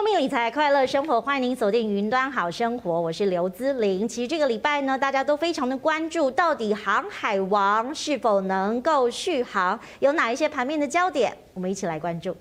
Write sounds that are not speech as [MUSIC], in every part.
聪明理财，快乐生活，欢迎您锁定云端好生活，我是刘姿玲。其实这个礼拜呢，大家都非常的关注，到底航海王是否能够续航，有哪一些盘面的焦点，我们一起来关注。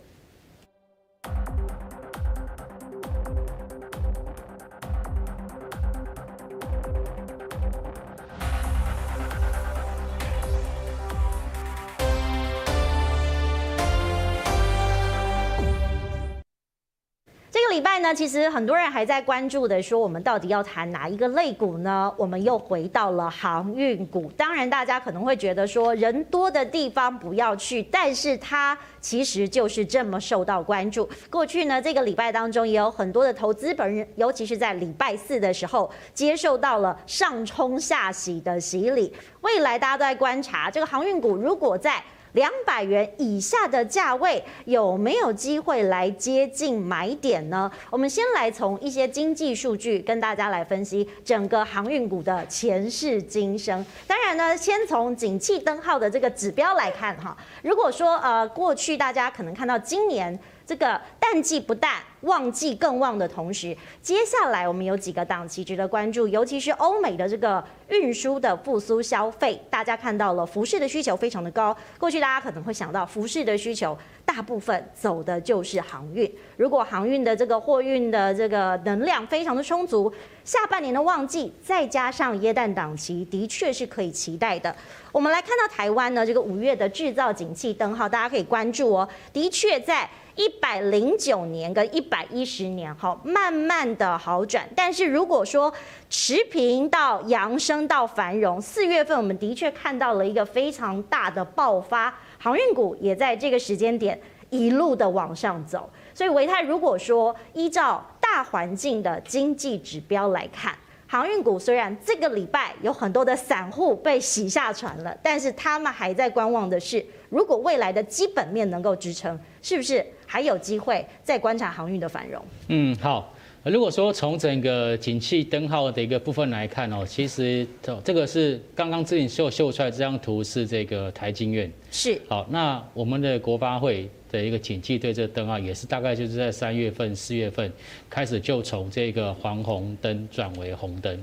礼拜呢，其实很多人还在关注的说，我们到底要谈哪一个类股呢？我们又回到了航运股。当然，大家可能会觉得说，人多的地方不要去，但是它其实就是这么受到关注。过去呢，这个礼拜当中也有很多的投资本人，尤其是在礼拜四的时候，接受到了上冲下洗的洗礼。未来大家都在观察这个航运股，如果在两百元以下的价位有没有机会来接近买点呢？我们先来从一些经济数据跟大家来分析整个航运股的前世今生。当然呢，先从景气灯号的这个指标来看哈。如果说呃过去大家可能看到今年。这个淡季不淡，旺季更旺的同时，接下来我们有几个档期值得关注，尤其是欧美的这个运输的复苏消费，大家看到了服饰的需求非常的高。过去大家可能会想到服饰的需求，大部分走的就是航运。如果航运的这个货运的这个能量非常的充足，下半年的旺季再加上耶诞档期，的确是可以期待的。我们来看到台湾呢，这个五月的制造景气灯号，大家可以关注哦，的确在。一百零九年跟一百一十年，好，慢慢的好转。但是如果说持平到扬升到繁荣，四月份我们的确看到了一个非常大的爆发，航运股也在这个时间点一路的往上走。所以维泰如果说依照大环境的经济指标来看，航运股虽然这个礼拜有很多的散户被洗下船了，但是他们还在观望的是，如果未来的基本面能够支撑，是不是？还有机会再观察航运的繁荣。嗯，好。如果说从整个景气灯号的一个部分来看哦，其实这个是刚刚之前秀秀出来这张图是这个台经院。是。好，那我们的国发会的一个景气对这个灯号也是大概就是在三月份、四月份开始就从这个黄红灯转为红灯。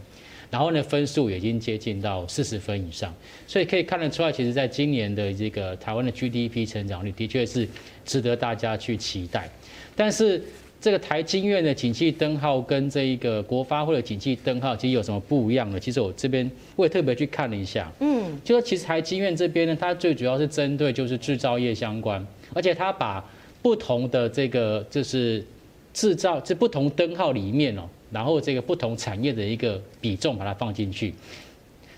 然后呢，分数已经接近到四十分以上，所以可以看得出来，其实在今年的这个台湾的 GDP 成长率的确是值得大家去期待。但是这个台经院的景气灯号跟这一个国发会的景气灯号其实有什么不一样呢？其实我这边我也特别去看了一下，嗯，就说其实台经院这边呢，它最主要是针对就是制造业相关，而且它把不同的这个就是制造这不同灯号里面哦。然后这个不同产业的一个比重把它放进去，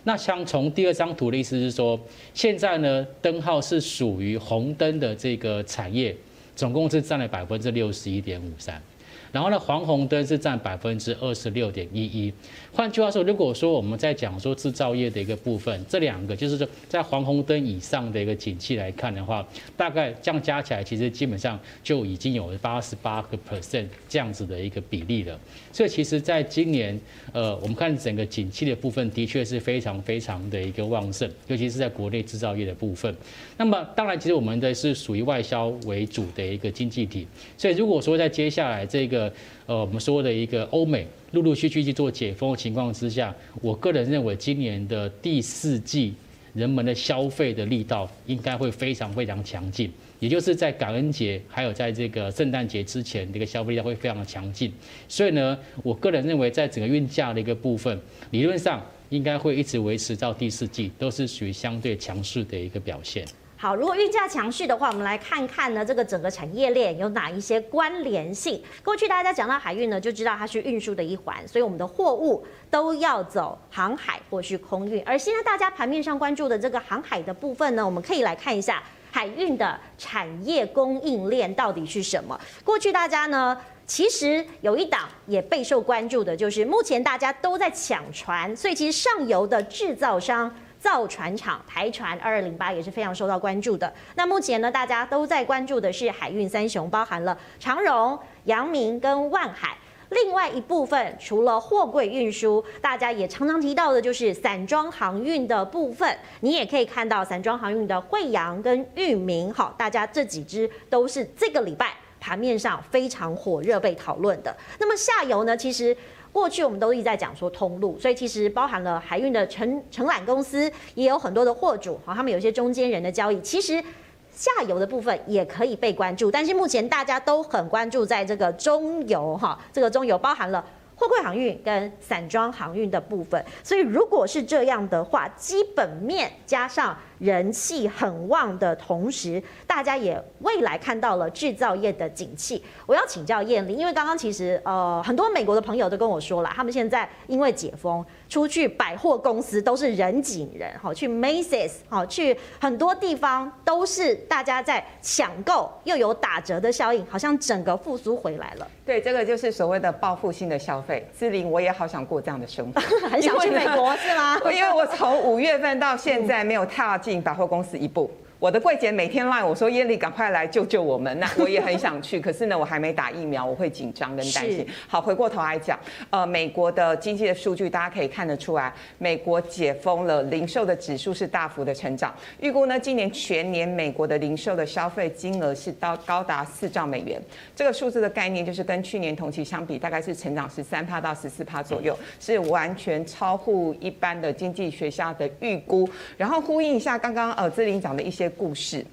那像从第二张图的意思是说，现在呢灯号是属于红灯的这个产业，总共是占了百分之六十一点五三。然后呢，黄红灯是占百分之二十六点一一。换句话说，如果说我们在讲说制造业的一个部分，这两个就是说在黄红灯以上的一个景气来看的话，大概这样加起来，其实基本上就已经有八十八个 percent 这样子的一个比例了。所以其实在今年，呃，我们看整个景气的部分，的确是非常非常的一个旺盛，尤其是在国内制造业的部分。那么当然，其实我们的是属于外销为主的一个经济体，所以如果说在接下来这个呃，我们说的一个欧美陆陆续续去做解封的情况之下，我个人认为今年的第四季人们的消费的力道应该会非常非常强劲，也就是在感恩节还有在这个圣诞节之前，这个消费力道会非常的强劲。所以呢，我个人认为在整个运价的一个部分，理论上应该会一直维持到第四季，都是属于相对强势的一个表现。好，如果运价强势的话，我们来看看呢，这个整个产业链有哪一些关联性？过去大家讲到海运呢，就知道它是运输的一环，所以我们的货物都要走航海或是空运。而现在大家盘面上关注的这个航海的部分呢，我们可以来看一下海运的产业供应链到底是什么。过去大家呢，其实有一档也备受关注的，就是目前大家都在抢船，所以其实上游的制造商。造船厂台船二二零八也是非常受到关注的。那目前呢，大家都在关注的是海运三雄，包含了长荣、阳明跟万海。另外一部分，除了货柜运输，大家也常常提到的就是散装航运的部分。你也可以看到散装航运的慧洋跟裕民，好，大家这几支都是这个礼拜盘面上非常火热被讨论的。那么下游呢，其实过去我们都一直在讲说通路，所以其实包含了海运的承承揽公司，也有很多的货主，好，他们有一些中间人的交易，其实。下游的部分也可以被关注，但是目前大家都很关注在这个中游哈，这个中游包含了货柜航运跟散装航运的部分，所以如果是这样的话，基本面加上。人气很旺的同时，大家也未来看到了制造业的景气。我要请教燕玲，因为刚刚其实呃很多美国的朋友都跟我说了，他们现在因为解封，出去百货公司都是人挤人，好去 Macy's，好去很多地方都是大家在抢购，又有打折的效应，好像整个复苏回来了。对，这个就是所谓的报复性的消费。志玲，我也好想过这样的生活，[LAUGHS] 很想去美国是吗？因为我从五月份到现在没有踏进。百货公司一步。我的柜姐每天赖我说：“燕俐，赶快来救救我们！”那 [LAUGHS] 我也很想去，可是呢，我还没打疫苗，我会紧张跟担心。好，回过头来讲，呃，美国的经济的数据大家可以看得出来，美国解封了，零售的指数是大幅的成长。预估呢，今年全年美国的零售的消费金额是到高达四兆美元。这个数字的概念就是跟去年同期相比，大概是成长十三趴到十四趴左右，是完全超乎一般的经济学家的预估。然后呼应一下刚刚呃志玲讲的一些。故事，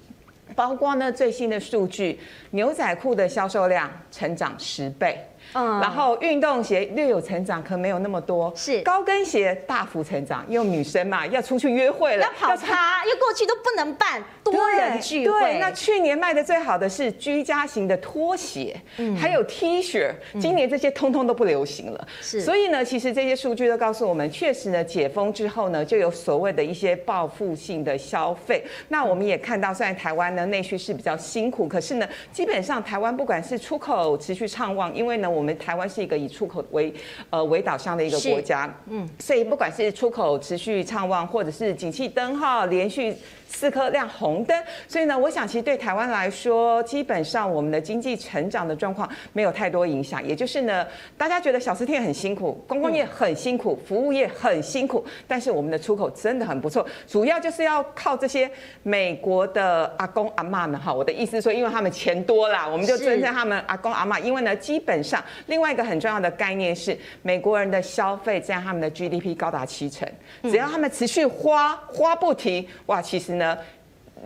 包括呢最新的数据，牛仔裤的销售量成长十倍。嗯，然后运动鞋略有成长，可没有那么多。是高跟鞋大幅成长，因为女生嘛要出去约会了，要跑趴，因为过去都不能办多人聚会。对，那去年卖的最好的是居家型的拖鞋，嗯，还有 T 恤，今年这些通通都不流行了。是，所以呢，其实这些数据都告诉我们，确实呢，解封之后呢，就有所谓的一些报复性的消费。那我们也看到，虽然台湾呢内需是比较辛苦，可是呢，基本上台湾不管是出口持续畅旺，因为呢。我们台湾是一个以出口为呃为导向的一个国家，嗯，所以不管是出口持续畅旺，或者是景气灯号连续。四颗亮红灯，所以呢，我想其实对台湾来说，基本上我们的经济成长的状况没有太多影响。也就是呢，大家觉得小吃店很辛苦，观光业很辛苦，服务业很辛苦，但是我们的出口真的很不错，主要就是要靠这些美国的阿公阿嬷们哈。我的意思说，因为他们钱多啦，我们就尊称他们阿公阿嬷。因为呢，基本上另外一个很重要的概念是，美国人的消费占他们的 GDP 高达七成，只要他们持续花花不停，哇，其实。呢，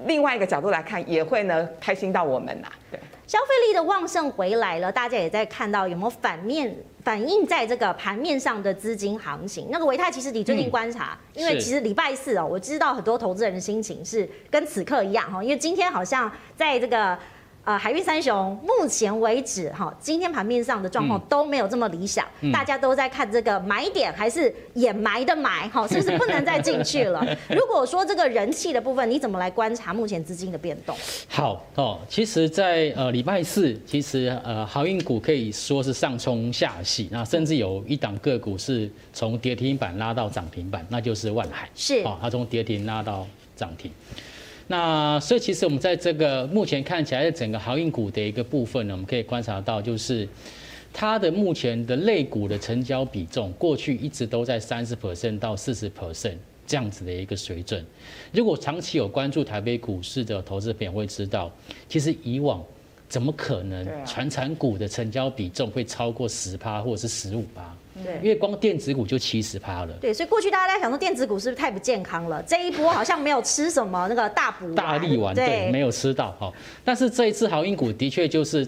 另外一个角度来看，也会呢开心到我们呐。对，消费力的旺盛回来了，大家也在看到有没有反面反映在这个盘面上的资金行情。那个维泰，其实你最近观察，嗯、因为其实礼拜四哦，我知道很多投资人的心情是跟此刻一样哈，因为今天好像在这个。呃，海运三雄目前为止哈，今天盘面上的状况都没有这么理想，嗯、大家都在看这个买点还是掩埋的埋哈，是不是不能再进去了？如果说这个人气的部分，你怎么来观察目前资金的变动？好哦，其实在，在呃礼拜四，其实呃航运股可以说是上冲下洗，那甚至有一档个股是从跌停板拉到涨停板，那就是万海是哦，它从跌停拉到涨停。那所以其实我们在这个目前看起来的整个航运股的一个部分呢，我们可以观察到，就是它的目前的类股的成交比重，过去一直都在三十 percent 到四十 percent 这样子的一个水准。如果长期有关注台北股市的投资朋友会知道，其实以往怎么可能传产股的成交比重会超过十趴或者是十五趴？对，因为光电子股就七十趴了。对，所以过去大家在想说电子股是不是太不健康了？这一波好像没有吃什么那个大补大力丸，对，没有吃到哈。但是这一次航运股的确就是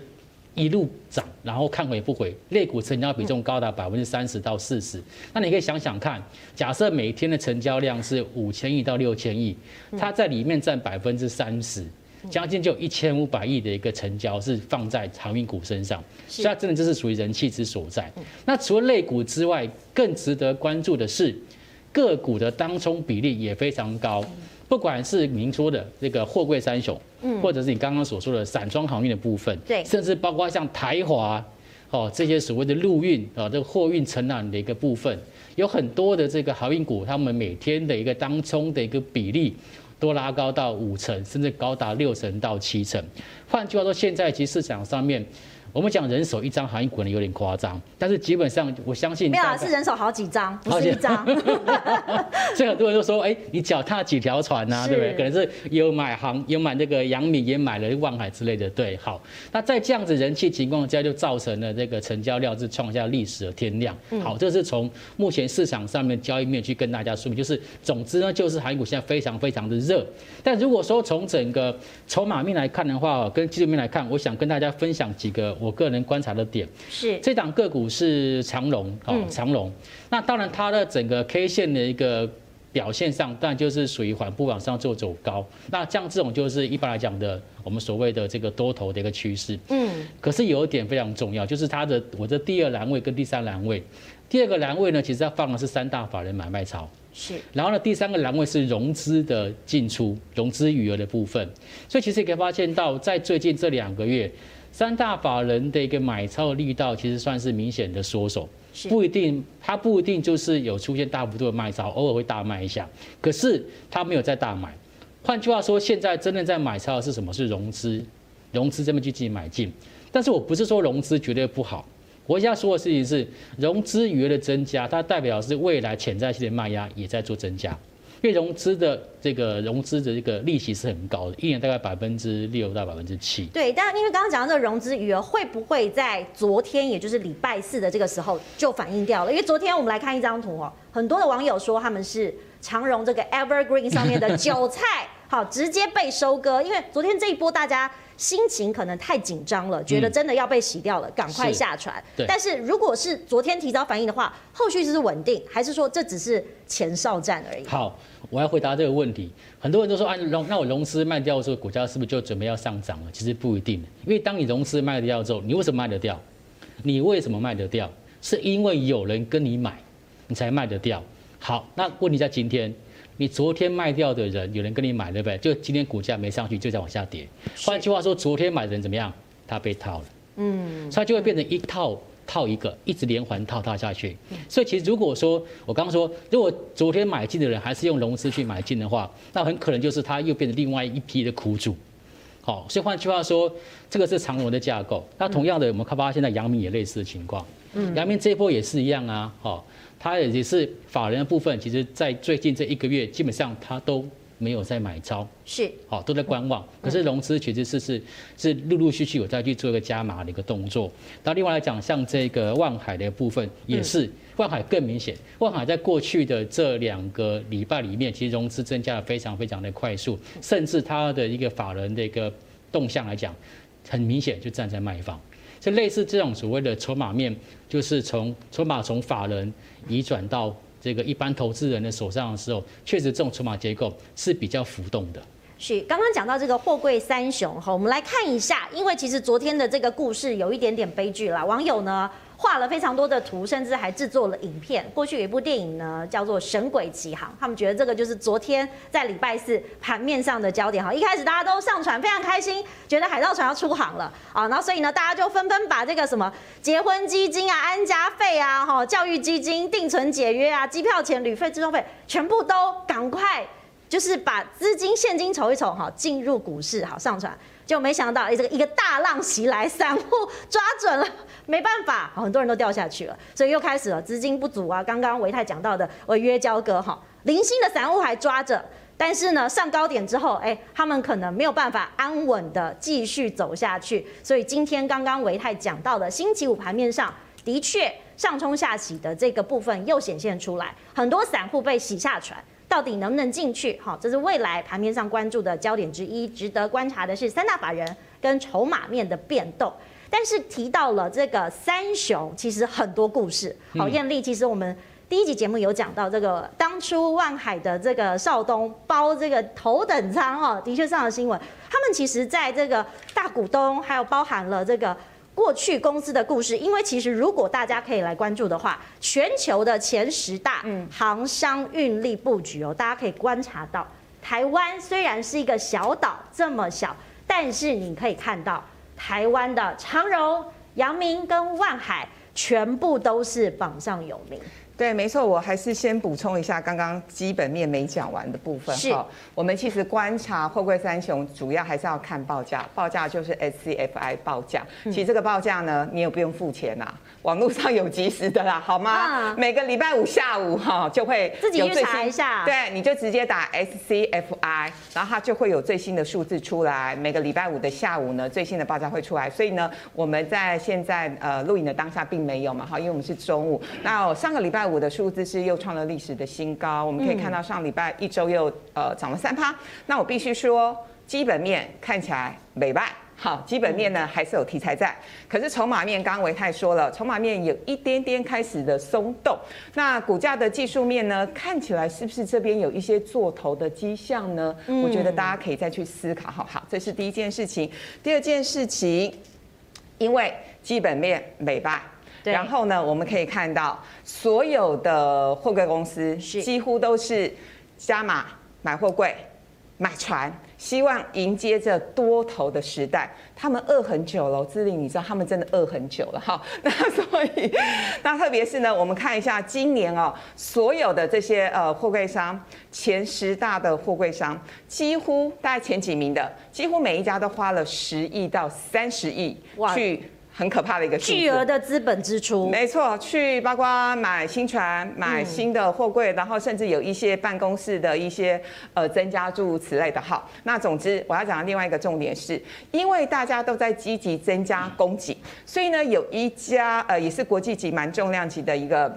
一路涨，然后看回不回，类股成交比重高达百分之三十到四十。那你可以想想看，假设每天的成交量是五千亿到六千亿，它在里面占百分之三十。将近就有一千五百亿的一个成交是放在航运股身上，所以它真的就是属于人气之所在。那除了类股之外，更值得关注的是个股的当冲比例也非常高，不管是您说的这个货柜三雄，或者是你刚刚所说的散装航运的部分，对，甚至包括像台华哦这些所谓的陆运啊这个货运承揽的一个部分，有很多的这个航运股，他们每天的一个当冲的一个比例。多拉高到五成，甚至高达六成到七成。换句话说，现在其实市场上面，我们讲人手一张航运股可能有点夸张，但是基本上我相信没有啊，是人手好几张，不是一张。[LAUGHS] 所以很多人都说，哎，你脚踏几条船呐、啊，对不对？可能是有买航，有买那个阳明，也买了万海之类的。对，好，那在这样子人气情况下，就造成了这个成交量是创下历史的天量。好，这是从目前市场上面交易面去跟大家说明，就是总之呢，就是航运股现在非常非常的热。但如果说从整个筹码面来看的话，跟技术面来看，我想跟大家分享几个。我个人观察的点是，这档个股是长荣哦，长荣。那当然，它的整个 K 线的一个表现上，当然就是属于缓步往上做走高。那像这种就是一般来讲的，我们所谓的这个多头的一个趋势。嗯。可是有一点非常重要，就是它的我的第二栏位跟第三栏位，第二个栏位呢，其实它放的是三大法人买卖潮。是。然后呢，第三个栏位是融资的进出、融资余额的部分。所以其实也可以发现到，在最近这两个月。三大法人的一个买超的力道，其实算是明显的缩手，不一定，它不一定就是有出现大幅度的卖超，偶尔会大卖一下，可是它没有在大买。换句话说，现在真正在买超的是什么？是融资，融资这边去进行买进。但是我不是说融资绝对不好，我现在说的事情是融资余额的增加，它代表是未来潜在性的卖压也在做增加。因为融资的这个融资的这个利息是很高的，一年大概百分之六到百分之七。对，但因为刚刚讲到这个融资余额会不会在昨天，也就是礼拜四的这个时候就反映掉了？因为昨天我们来看一张图哦，很多的网友说他们是长荣这个 Evergreen 上面的韭菜，好，直接被收割。因为昨天这一波大家。心情可能太紧张了，觉得真的要被洗掉了，赶、嗯、快下船。对。但是如果是昨天提早反应的话，后续是稳定，还是说这只是前哨战而已？好，我要回答这个问题。很多人都说啊，融那我融资卖掉之后，股价是不是就准备要上涨了？其实不一定，因为当你融资卖掉之后，你为什么卖得掉？你为什么卖得掉？是因为有人跟你买，你才卖得掉。好，那问题在今天。你昨天卖掉的人，有人跟你买，对不对？就今天股价没上去，就在往下跌。换句话说，昨天买的人怎么样？他被套了，嗯，所以就会变成一套套一个，一直连环套套下去。所以其实如果说我刚刚说，如果昨天买进的人还是用融资去买进的话，那很可能就是他又变成另外一批的苦主。好，所以换句话说，这个是长荣的架构。那同样的，我们看发现在阳明也类似的情况。嗯，阳明这一波也是一样啊。好。它也是法人的部分，其实，在最近这一个月，基本上它都没有在买超，是，好，都在观望。可是融资其实是是是陆陆续续有在去做一个加码的一个动作。那另外来讲，像这个万海的部分，也是万海更明显。万海在过去的这两个礼拜里面，其实融资增加的非常非常的快速，甚至它的一个法人的一个动向来讲，很明显就站在卖方。就类似这种所谓的筹码面，就是从筹码从法人移转到这个一般投资人的手上的时候，确实这种筹码结构是比较浮动的。是，刚刚讲到这个货柜三雄哈，我们来看一下，因为其实昨天的这个故事有一点点悲剧啦，网友呢。画了非常多的图，甚至还制作了影片。过去有一部电影呢，叫做《神鬼奇航》，他们觉得这个就是昨天在礼拜四盘面上的焦点哈。一开始大家都上船，非常开心，觉得海盗船要出航了啊，然后所以呢，大家就纷纷把这个什么结婚基金啊、安家费啊、哈教育基金、定存解约啊、机票钱、旅费、置装费，全部都赶快就是把资金现金筹一筹哈，进入股市好上船。就没想到，哎，这个一个大浪袭来，散户抓准了，没办法，很多人都掉下去了，所以又开始了资金不足啊。刚刚维泰讲到的违约交割，哈，零星的散户还抓着，但是呢，上高点之后，哎，他们可能没有办法安稳的继续走下去。所以今天刚刚维泰讲到的星期五盘面上的确上冲下洗的这个部分又显现出来，很多散户被洗下船。到底能不能进去？好，这是未来盘面上关注的焦点之一。值得观察的是三大法人跟筹码面的变动。但是提到了这个三雄，其实很多故事。好，艳丽，其实我们第一集节目有讲到这个当初万海的这个少东包这个头等舱，哈，的确上了新闻。他们其实在这个大股东，还有包含了这个。过去公司的故事，因为其实如果大家可以来关注的话，全球的前十大航商运力布局哦，大家可以观察到，台湾虽然是一个小岛这么小，但是你可以看到台湾的长荣、阳明跟万海全部都是榜上有名。对，没错，我还是先补充一下刚刚基本面没讲完的部分哈。我们其实观察货柜三雄，主要还是要看报价，报价就是 SCFI 报价。其实这个报价呢，你也不用付钱啦，网络上有及时的啦，好吗？每个礼拜五下午哈就会自己去查一下。对，你就直接打 SCFI，然后它就会有最新的数字出来。每个礼拜五的下午呢，最新的报价会出来。所以呢，我们在现在呃录影的当下并没有嘛哈，因为我们是中午。那上个礼拜五。我的数字是又创了历史的新高，我们可以看到上礼拜一周又呃涨了三趴。那我必须说，基本面看起来美败，好，基本面呢还是有题材在。可是筹码面，刚刚维泰说了，筹码面有一点点开始的松动。那股价的技术面呢，看起来是不是这边有一些做头的迹象呢？我觉得大家可以再去思考。好好，这是第一件事情。第二件事情，因为基本面美败。然后呢，我们可以看到所有的货柜公司几乎都是加码买货柜、买船，希望迎接着多头的时代。他们饿很久了，志玲，你知道他们真的饿很久了哈。[LAUGHS] 那所以，那特别是呢，我们看一下今年哦，所有的这些呃货柜商，前十大的货柜商，几乎大概前几名的，几乎每一家都花了十亿到三十亿去。很可怕的一个巨额的资本支出，没错，去包括买新船、买新的货柜，然后甚至有一些办公室的一些呃增加诸如此类的。好，那总之我要讲的另外一个重点是，因为大家都在积极增加供给，所以呢，有一家呃也是国际级蛮重量级的一个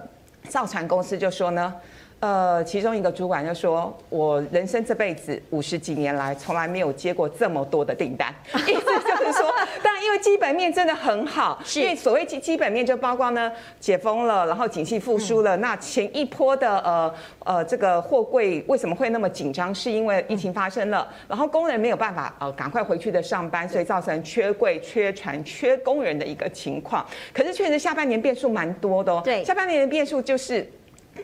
造船公司就说呢。呃，其中一个主管就说：“我人生这辈子五十几年来，从来没有接过这么多的订单。[LAUGHS] 意思就是说，但因为基本面真的很好，因为所谓基基本面就包括呢，解封了，然后景气复苏了。那前一波的呃呃这个货柜为什么会那么紧张？是因为疫情发生了，然后工人没有办法呃赶快回去的上班，所以造成缺柜、缺船、缺工人的一个情况。可是确实下半年变数蛮多的哦。对，下半年的变数就是。”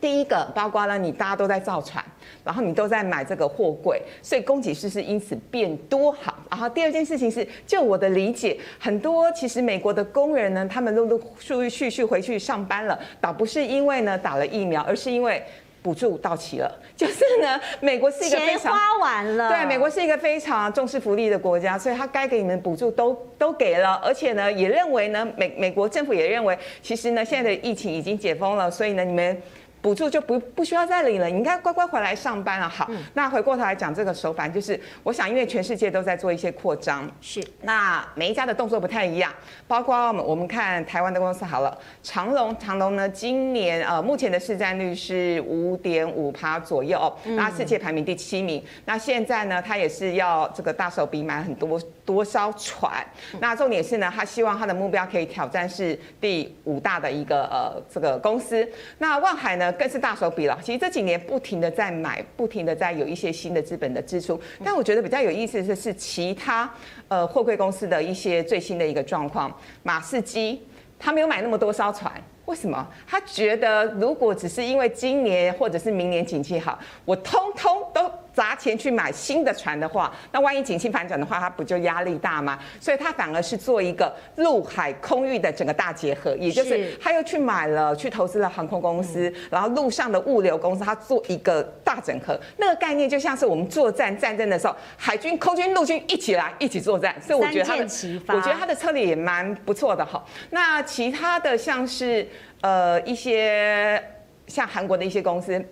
第一个，包括了你大家都在造船，然后你都在买这个货柜，所以供给是是因此变多好。然后第二件事情是，就我的理解，很多其实美国的工人呢，他们陆陆续续续回去上班了，倒不是因为呢打了疫苗，而是因为补助到期了。就是呢，美国是一个非常钱花完了，对，美国是一个非常重视福利的国家，所以他该给你们补助都都给了，而且呢，也认为呢，美美国政府也认为，其实呢，现在的疫情已经解封了，所以呢，你们。补助就不不需要再领了，你应该乖乖回来上班了。好，嗯、那回过头来讲这个手法，就是我想，因为全世界都在做一些扩张，是那每一家的动作不太一样，包括我们我们看台湾的公司好了，长隆长隆呢，今年呃目前的市占率是五点五趴左右，哦，那世界排名第七名。嗯、那现在呢，它也是要这个大手笔买很多多艘船，那重点是呢，他希望他的目标可以挑战是第五大的一个呃这个公司。那万海呢？更是大手笔了。其实这几年不停的在买，不停的在有一些新的资本的支出。但我觉得比较有意思的是，其他呃货柜公司的一些最新的一个状况。马士基他没有买那么多艘船，为什么？他觉得如果只是因为今年或者是明年景气好，我通通都。砸钱去买新的船的话，那万一景气反转的话，他不就压力大吗？所以他反而是做一个陆海空域的整个大结合，也就是他又去买了，去投资了航空公司，然后路上的物流公司，他做一个大整合。那个概念就像是我们作战战争的时候，海军、空军、陆军一起来一起作战。所以我觉得他的，我觉得他的策略也蛮不错的哈。那其他的像是呃一些像韩国的一些公司。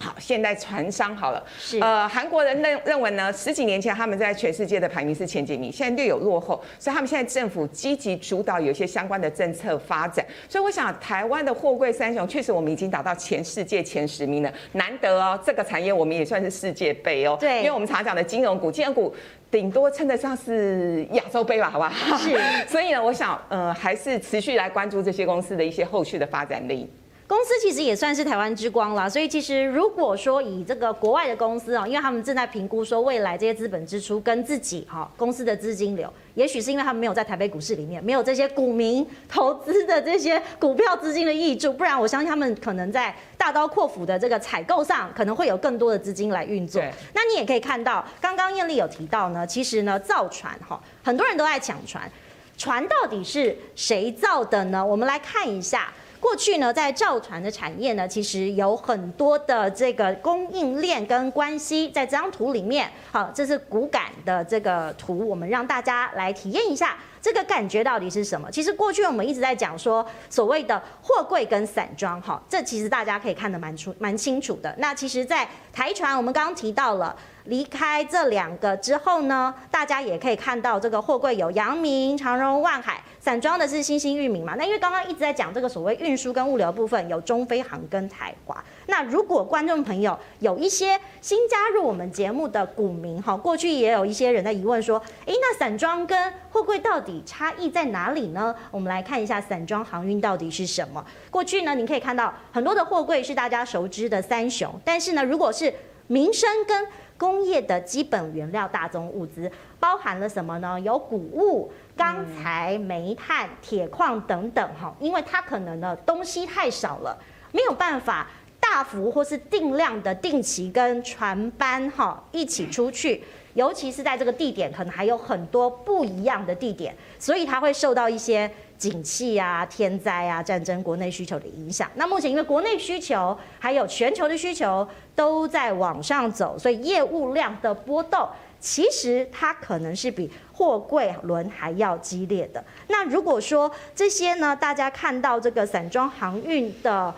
好，现代船商好了，是。呃，韩国人认认为呢，十几年前他们在全世界的排名是前几名，现在略有落后，所以他们现在政府积极主导有一些相关的政策发展，所以我想台湾的货柜三雄确实我们已经达到全世界前十名了，难得哦，这个产业我们也算是世界杯哦，对，因为我们常讲的金融股，金融股顶多称得上是亚洲杯吧，好吧？是，[LAUGHS] 所以呢，我想呃，还是持续来关注这些公司的一些后续的发展力。公司其实也算是台湾之光啦，所以其实如果说以这个国外的公司啊，因为他们正在评估说未来这些资本支出跟自己哈公司的资金流，也许是因为他们没有在台北股市里面没有这些股民投资的这些股票资金的挹注，不然我相信他们可能在大刀阔斧的这个采购上可能会有更多的资金来运作。那你也可以看到，刚刚艳丽有提到呢，其实呢造船哈很多人都在抢船，船到底是谁造的呢？我们来看一下。过去呢，在造船的产业呢，其实有很多的这个供应链跟关系，在这张图里面，好，这是骨感的这个图，我们让大家来体验一下。这个感觉到底是什么？其实过去我们一直在讲说所谓的货柜跟散装，哈，这其实大家可以看得蛮出蛮清楚的。那其实，在台船，我们刚刚提到了。离开这两个之后呢，大家也可以看到这个货柜有阳明、长荣、万海，散装的是新兴、域名嘛。那因为刚刚一直在讲这个所谓运输跟物流部分，有中飞航跟台华。那如果观众朋友有一些新加入我们节目的股民哈，过去也有一些人在疑问说，诶，那散装跟货柜到底差异在哪里呢？我们来看一下散装航运到底是什么。过去呢，你可以看到很多的货柜是大家熟知的三雄，但是呢，如果是民生跟工业的基本原料、大宗物资包含了什么呢？有谷物、钢材、煤炭、铁矿等等。哈，因为它可能呢东西太少了，没有办法大幅或是定量的定期跟船班哈一起出去，尤其是在这个地点，可能还有很多不一样的地点，所以它会受到一些。景气啊、天灾啊、战争、国内需求的影响。那目前因为国内需求还有全球的需求都在往上走，所以业务量的波动其实它可能是比货柜轮还要激烈的。那如果说这些呢，大家看到这个散装航运的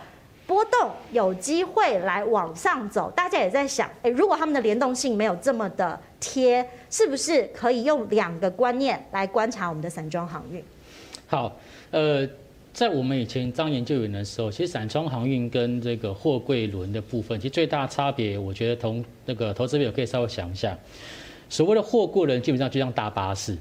波动有机会来往上走，大家也在想，诶，如果他们的联动性没有这么的贴，是不是可以用两个观念来观察我们的散装航运？好，呃，在我们以前当研究员的时候，其实散装航运跟这个货柜轮的部分，其实最大的差别，我觉得同那个投资朋友可以稍微想一下，所谓的货柜轮基本上就像大巴士，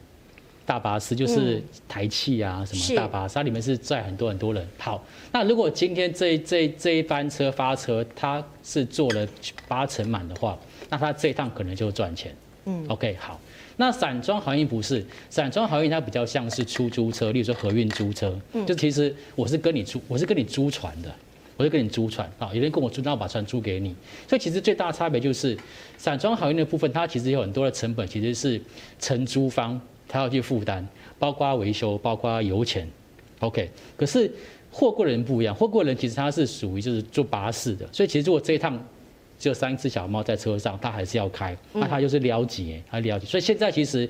大巴士就是台气啊什么大巴士，它里面是载很多很多人。好，那如果今天这这这一班车发车，它是坐了八成满的话，那它这一趟可能就赚钱。嗯，OK，好。那散装航运不是，散装航运它比较像是出租车，例如说河运租车，就其实我是跟你租，我是跟你租船的，我是跟你租船啊，有人跟我租，那我把船租给你，所以其实最大的差别就是，散装航运的部分，它其实有很多的成本，其实是承租方他要去负担，包括维修，包括油钱，OK，可是货柜人不一样，货柜人其实他是属于就是做巴士的，所以其实如果这一趟。只有三只小猫在车上，它还是要开，那它就是了解，他了解。所以现在其实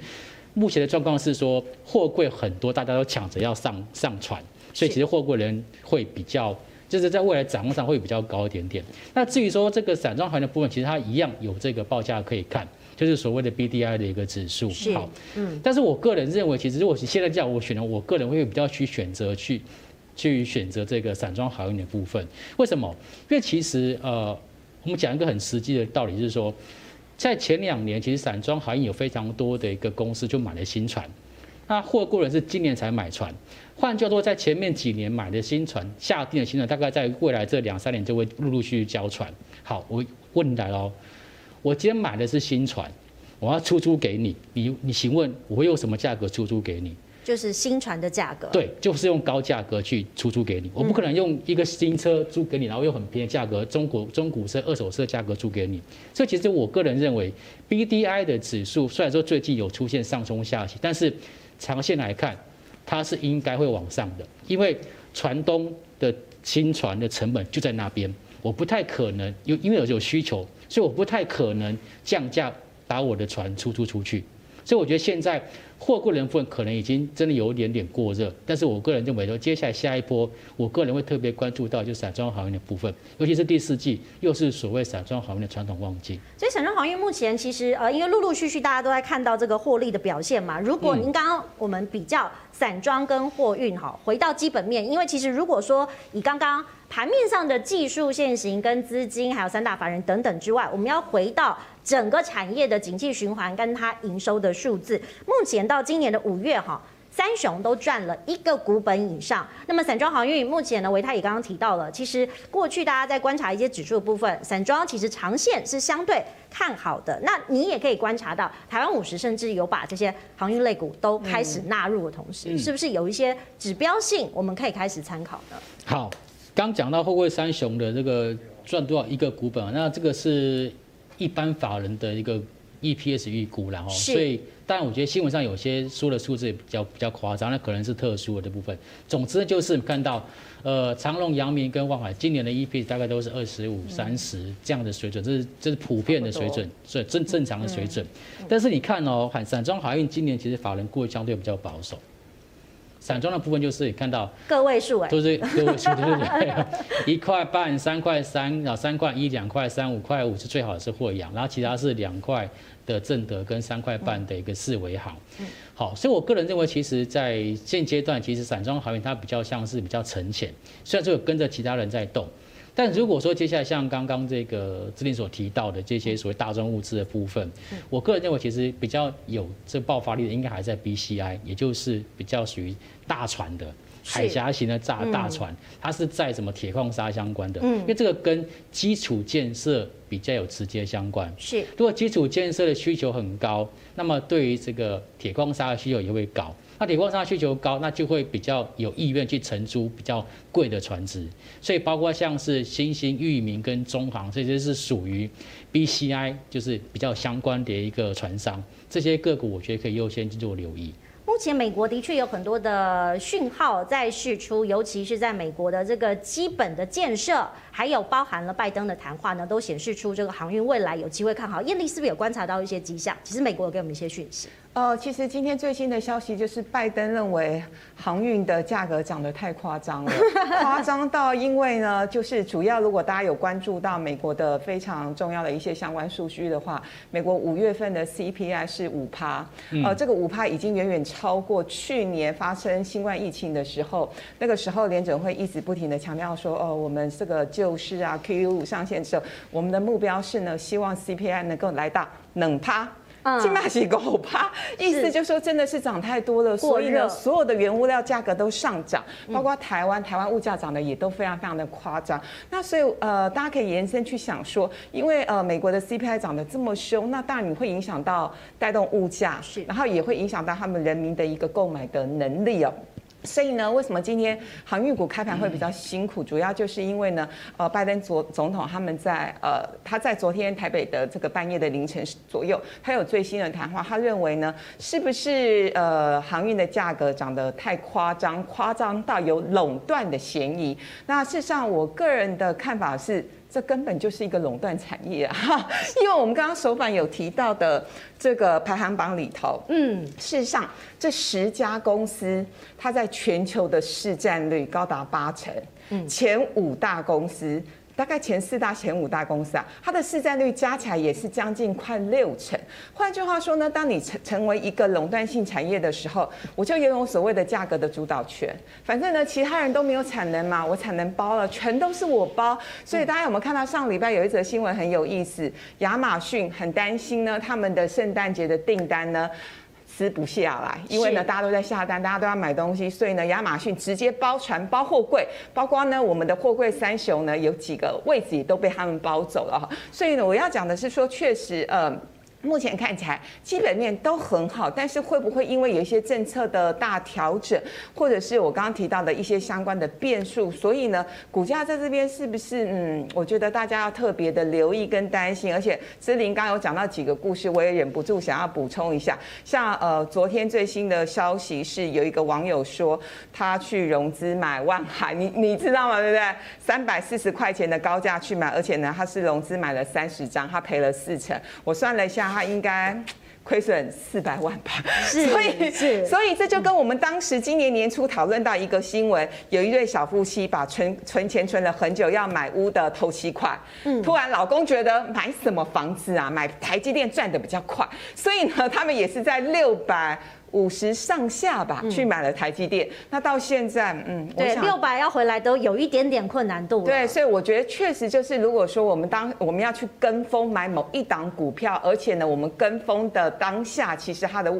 目前的状况是说，货柜很多，大家都抢着要上上船，所以其实货柜人会比较，就是在未来展望上会比较高一点点。那至于说这个散装航运的部分，其实它一样有这个报价可以看，就是所谓的 BDI 的一个指数。好，嗯。但是我个人认为，其实如果是现在叫我选的，我个人会比较去选择去去选择这个散装航运的部分。为什么？因为其实呃。我们讲一个很实际的道理，就是说，在前两年，其实散装航运有非常多的一个公司就买了新船，那货柜人是今年才买船，换句话说，在前面几年买的新船，下定的新船，大概在未来这两三年就会陆陆续续交船。好，我问你来了，我今天买的是新船，我要出租给你，你你请问我会用什么价格出租给你？就是新船的价格，对，就是用高价格去出租给你。我不可能用一个新车租给你，然后用很便宜的价格，中国中古车、二手车价格租给你。所以其实我个人认为，BDI 的指数虽然说最近有出现上冲下起，但是长线来看，它是应该会往上的，因为船东的新船的成本就在那边，我不太可能有，因为有有需求，所以我不太可能降价把我的船出租出去。所以我觉得现在。货柜人部分可能已经真的有一点点过热，但是我个人认为说，接下来下一波，我个人会特别关注到就是散装航运的部分，尤其是第四季又是所谓散装航运的传统旺季。所以散装航运目前其实呃，因为陆陆续续大家都在看到这个获利的表现嘛。如果您刚刚我们比较散装跟货运哈，回到基本面，因为其实如果说以刚刚盘面上的技术线型跟资金还有三大法人等等之外，我们要回到。整个产业的景气循环跟它营收的数字，目前到今年的五月哈，三雄都赚了一个股本以上。那么散装航运目前呢，维泰也刚刚提到了，其实过去大家在观察一些指数的部分，散装其实长线是相对看好的。那你也可以观察到，台湾五十甚至有把这些航运类股都开始纳入的同时，是不是有一些指标性我们可以开始参考呢？好，刚讲到后卫三雄的这个赚多少一个股本，那这个是。一般法人的一个 EPS 预估然后，所以当然我觉得新闻上有些说的数字也比较比较夸张，那可能是特殊的这部分。总之就是看到，呃，长隆、阳明跟万海今年的 EPS 大概都是二十五、三十这样的水准，这是这是普遍的水准，所以正正常的水准。但是你看哦，散装海运今年其实法人估的相对比较保守。散装的部分就是你看到个位数哎，都是个位数，对不对？一块半、三块三，然后三块一、两块三、五块五是最好的是货阳，然后其他是两块的正德跟三块半的一个四维行。好，所以我个人认为，其实在现阶段，其实散装航运它比较像是比较沉潜，虽然说有跟着其他人在动。但如果说接下来像刚刚这个姿麟所提到的这些所谓大宗物资的部分，我个人认为其实比较有这爆发力的，应该还在 BCI，也就是比较属于大船的海峡型的炸大船，它是在什么铁矿砂相关的，因为这个跟基础建设比较有直接相关。是，如果基础建设的需求很高，那么对于这个铁矿砂的需求也会高。那铁矿砂需求高，那就会比较有意愿去承租比较贵的船只，所以包括像是新兴、裕民跟中航，这些是属于 BCI，就是比较相关的一个船商，这些个股我觉得可以优先去做留意。目前美国的确有很多的讯号在释出，尤其是在美国的这个基本的建设，还有包含了拜登的谈话呢，都显示出这个航运未来有机会看好。艳丽是不是有观察到一些迹象？其实美国有给我们一些讯息。呃，其实今天最新的消息就是，拜登认为航运的价格涨得太夸张了，[LAUGHS] 夸张到因为呢，就是主要如果大家有关注到美国的非常重要的一些相关数据的话，美国五月份的 CPI 是五趴，呃，这个五趴已经远远超过去年发生新冠疫情的时候，那个时候联准会一直不停的强调说，哦，我们这个救市啊，QE 五上线之后，我们的目标是呢，希望 CPI 能够来到冷趴。起码是五趴，意思就是说真的是涨太多了，所以呢，所有的原物料价格都上涨，包括台湾，台湾物价涨得也都非常非常的夸张。那所以呃，大家可以延伸去想说，因为呃美国的 CPI 涨得这么凶，那当然你会影响到带动物价，是，然后也会影响到他们人民的一个购买的能力哦。所以呢，为什么今天航运股开盘会比较辛苦？主要就是因为呢，呃，拜登总总统他们在呃，他在昨天台北的这个半夜的凌晨左右，他有最新的谈话，他认为呢，是不是呃航运的价格涨得太夸张，夸张到有垄断的嫌疑？那事实上，我个人的看法是。这根本就是一个垄断产业啊！因为我们刚刚首版有提到的这个排行榜里头，嗯，事实上这十家公司，它在全球的市占率高达八成，嗯，前五大公司。大概前四大、前五大公司啊，它的市占率加起来也是将近快六成。换句话说呢，当你成成为一个垄断性产业的时候，我就拥有所谓的价格的主导权。反正呢，其他人都没有产能嘛，我产能包了，全都是我包。所以大家有没有看到上礼拜有一则新闻很有意思？亚马逊很担心呢，他们的圣诞节的订单呢，吃不下来，因为呢，大家都在下单，大家都要买东西，所以呢，亚马逊直接包船、包货柜，包括呢，我们的货柜三雄呢，有几个位置也都被他们包走了哈。所以呢，我要讲的是说，确实，呃。目前看起来基本面都很好，但是会不会因为有一些政策的大调整，或者是我刚刚提到的一些相关的变数，所以呢，股价在这边是不是嗯？我觉得大家要特别的留意跟担心。而且姿麟刚刚有讲到几个故事，我也忍不住想要补充一下。像呃，昨天最新的消息是有一个网友说他去融资买万海，你你知道吗？对不对？三百四十块钱的高价去买，而且呢，他是融资买了三十张，他赔了四成。我算了一下。他应该亏损四百万吧，是，所以是，所以这就跟我们当时今年年初讨论到一个新闻，有一对小夫妻把存存钱存了很久要买屋的头期款，嗯，突然老公觉得买什么房子啊，买台积电赚的比较快，所以呢，他们也是在六百。五十上下吧，去买了台积电，嗯、那到现在，嗯，对，六百要回来都有一点点困难度。对，所以我觉得确实就是，如果说我们当我们要去跟风买某一档股票，而且呢，我们跟风的当下，其实它的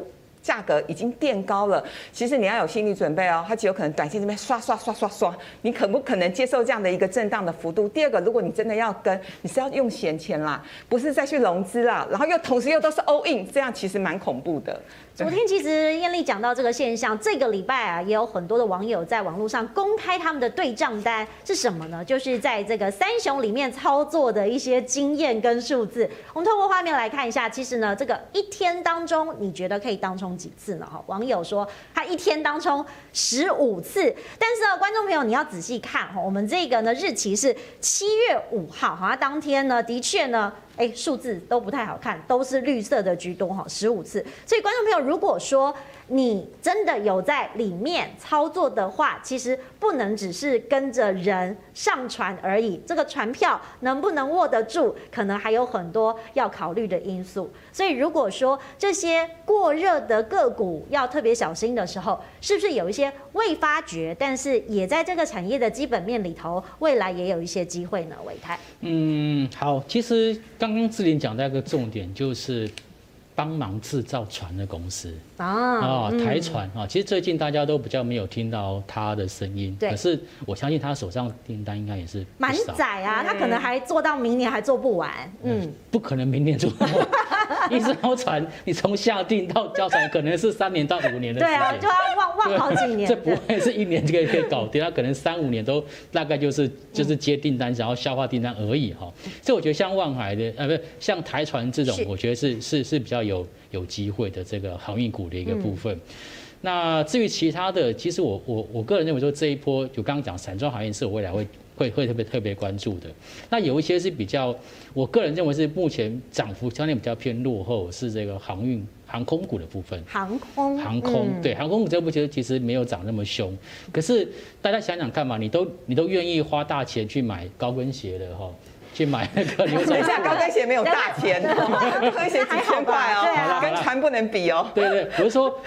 价格已经垫高了，其实你要有心理准备哦，它极有可能短线这边刷刷刷刷刷，你可不可能接受这样的一个震荡的幅度？第二个，如果你真的要跟，你是要用闲钱啦，不是再去融资啦，然后又同时又都是 all in，这样其实蛮恐怖的。昨天其实燕俐讲到这个现象，这个礼拜啊，也有很多的网友在网络上公开他们的对账单是什么呢？就是在这个三雄里面操作的一些经验跟数字。我们透过画面来看一下，其实呢，这个一天当中，你觉得可以当冲几次呢？哈，网友说他一天当冲十五次，但是呢，观众朋友你要仔细看哈，我们这个呢日期是七月五号，好，当天呢的确呢。哎，数字都不太好看，都是绿色的居多哈，十五次。所以观众朋友，如果说你真的有在里面操作的话，其实不能只是跟着人上船而已，这个船票能不能握得住，可能还有很多要考虑的因素。所以如果说这些过热的个股要特别小心的时候，是不是有一些未发掘，但是也在这个产业的基本面里头，未来也有一些机会呢？唯泰，嗯，好，其实。刚刚志玲讲到一个重点，就是帮忙制造船的公司啊，台船啊，其实最近大家都比较没有听到他的声音，可是我相信他手上订单应该也是满载啊，他可能还做到明年还做不完，嗯，不可能明年做不完。一艘船，你从下定到交船，可能是三年到五年的时间。对啊，就要望望好几年。[LAUGHS] 这不会是一年就可以可以搞定，他可能三五年都大概就是就是接订单，然后消化订单而已哈。所以我觉得像望海的呃，不是像台船这种，我觉得是是是比较有有机会的这个航运股的一个部分。那至于其他的，其实我我我个人认为说这一波就刚刚讲散装航运是我未来会。会会特别特别关注的，那有一些是比较，我个人认为是目前涨幅相对比较偏落后，是这个航运航空股的部分。航空航空、嗯、对航空股这部其实其实没有涨那么凶，可是大家想想看嘛，你都你都愿意花大钱去买高跟鞋的哈，去买那个牛仔裤。等一下，高跟鞋没有大钱，高跟鞋几千块哦，[LAUGHS] 啊、跟船不能比哦。对对，我是说。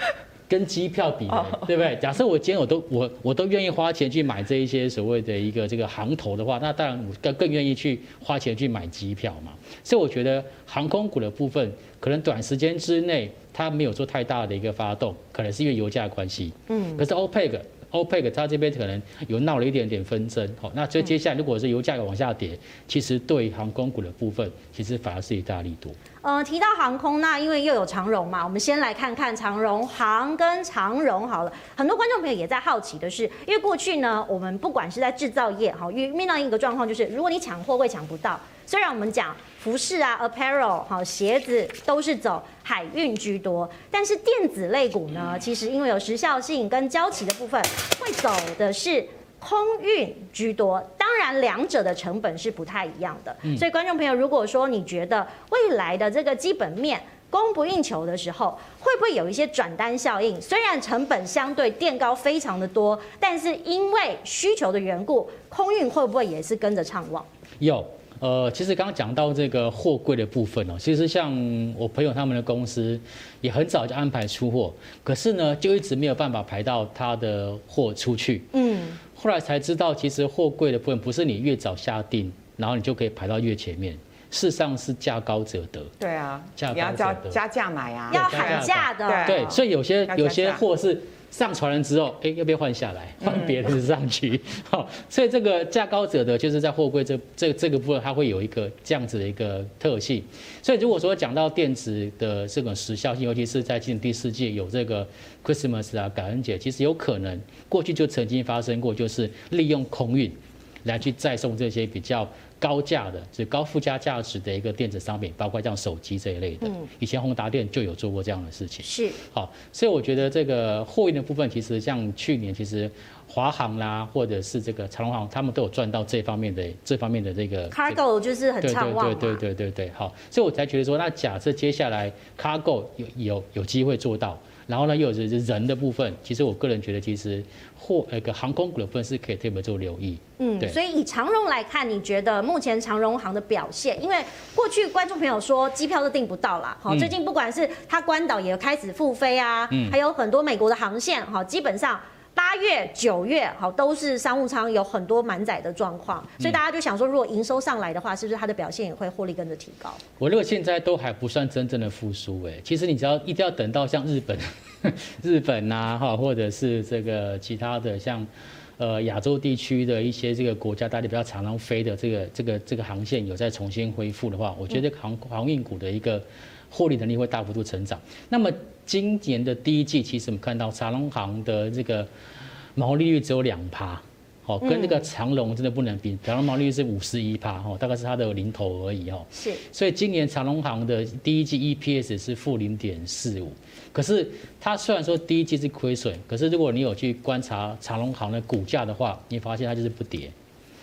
跟机票比的，对不对？假设我今天我都我我都愿意花钱去买这一些所谓的一个这个航头的话，那当然我更更愿意去花钱去买机票嘛。所以我觉得航空股的部分，可能短时间之内它没有做太大的一个发动，可能是因为油价的关系。嗯。可是 OPEC。OPEC 它这边可能有闹了一点点纷争，好，那所以接下来如果是油价有往下跌，其实对航空股的部分，其实反而是一大力多。呃，提到航空，那因为又有长荣嘛，我们先来看看长荣航跟长荣好了。很多观众朋友也在好奇的是，因为过去呢，我们不管是在制造业，哈，遇面到一个状况就是，如果你抢货会抢不到。虽然我们讲服饰啊，apparel 好，鞋子都是走海运居多，但是电子类股呢，其实因为有时效性跟交期的部分，会走的是空运居多。当然，两者的成本是不太一样的。所以，观众朋友，如果说你觉得未来的这个基本面供不应求的时候，会不会有一些转单效应？虽然成本相对垫高非常的多，但是因为需求的缘故，空运会不会也是跟着畅旺？有。呃，其实刚刚讲到这个货柜的部分哦，其实像我朋友他们的公司也很早就安排出货，可是呢，就一直没有办法排到他的货出去。嗯，后来才知道，其实货柜的部分不是你越早下定，然后你就可以排到越前面，事实上是价高者得。对啊，价高者得，加价买啊，要喊价的。对，所以有些有些货是。上传了之后，哎，要不要换下来，换别的上去？[LAUGHS] 好，所以这个价高者得，就是在货柜这这这个部分，它会有一个这样子的一个特性。所以如果说讲到电子的这种时效性，尤其是在今年第四季有这个 Christmas 啊感恩节，其实有可能过去就曾经发生过，就是利用空运来去再送这些比较。高价的，就是高附加价值的一个电子商品，包括像手机这一类的。嗯以前宏达电就有做过这样的事情。是。好，所以我觉得这个货运的部分，其实像去年，其实华航啦，或者是这个长荣航，他们都有赚到这方面的这方面的这个。Cargo 就是很畅旺。对对对对对对，好，所以我才觉得说，那假设接下来 Cargo 有有有机会做到。然后呢，又有人的部分，其实我个人觉得，其实货那个航空股的部分是可以特别做留意。嗯，对。所以以长荣来看，你觉得目前长荣航的表现？因为过去观众朋友说机票都订不到啦，好，最近不管是它关岛也开始复飞啊，嗯，还有很多美国的航线，哈，基本上八月、九月，好，都是商务舱有很多满载的状况，所以大家就想说，如果营收上来的话，是不是它的表现也会获利跟着提高？我认为现在都还不算真正的复苏，哎，其实你只要一定要等到像日本、[LAUGHS] 日本呐，哈，或者是这个其他的像呃亚洲地区的一些这个国家，大家比较常常飞的这个这个这个航线有在重新恢复的话，我觉得航航运股的一个获利能力会大幅度成长。那么今年的第一季，其实我们看到长龙航的这个毛利率只有两趴，好，跟那个长隆真的不能比。长隆毛利率是五十一趴，哈，大概是它的零头而已，哈。是。所以今年长隆行的第一季 EPS 是负零点四五，可是它虽然说第一季是亏损，可是如果你有去观察长隆行的股价的话，你发现它就是不跌，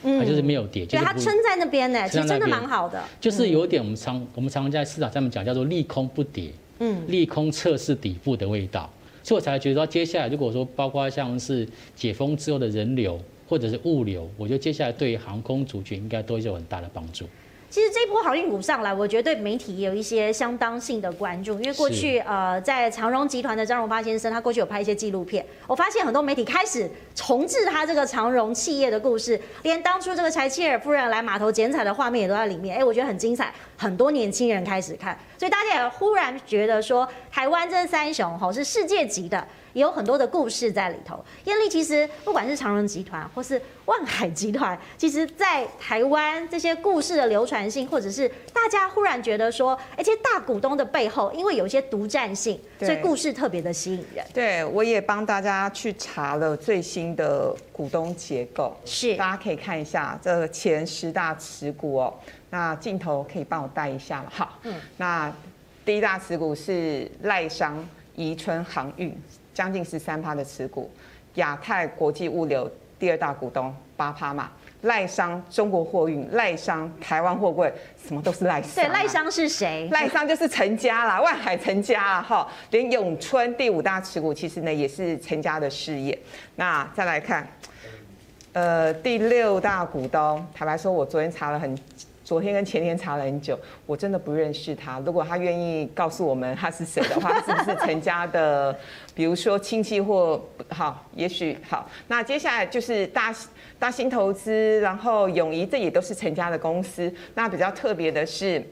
它就是没有跌，对，它撑在那边呢，其实真的蛮好的。就是有点我们常我们常常在市场上面讲叫做利空不跌。嗯，利空测试底部的味道，所以我才觉得说，接下来如果说包括像是解封之后的人流或者是物流，我觉得接下来对航空族群应该都有很大的帮助。其实这波航运股上来，我觉得对媒体也有一些相当性的关注，因为过去呃，在长荣集团的张荣发先生，他过去有拍一些纪录片，我发现很多媒体开始重置他这个长荣企业的故事，连当初这个柴契尔夫人来码头剪彩的画面也都在里面，哎，我觉得很精彩，很多年轻人开始看，所以大家也忽然觉得说，台湾这三雄吼是世界级的。也有很多的故事在里头。艳丽，其实不管是长荣集团或是万海集团，其实，在台湾这些故事的流传性，或者是大家忽然觉得说，而且大股东的背后，因为有一些独占性，所以故事特别的吸引人。对，我也帮大家去查了最新的股东结构，是大家可以看一下这前十大持股哦。那镜头可以帮我带一下吗？好，嗯，那第一大持股是赖商宜春航运。将近十三趴的持股，亚太国际物流第二大股东八趴嘛，赖商中国货运，赖商台湾货柜，什么都是赖商。对，赖商是谁？赖商就是陈家啦，万海陈家啊，哈，连永春第五大持股其实呢也是陈家的事业。那再来看，呃，第六大股东，坦白说，我昨天查了很。昨天跟前天查了很久，我真的不认识他。如果他愿意告诉我们他是谁的话，是不是陈家的？比如说亲戚或好，也许好。那接下来就是大大新投资，然后永怡，这也都是陈家的公司。那比较特别的是。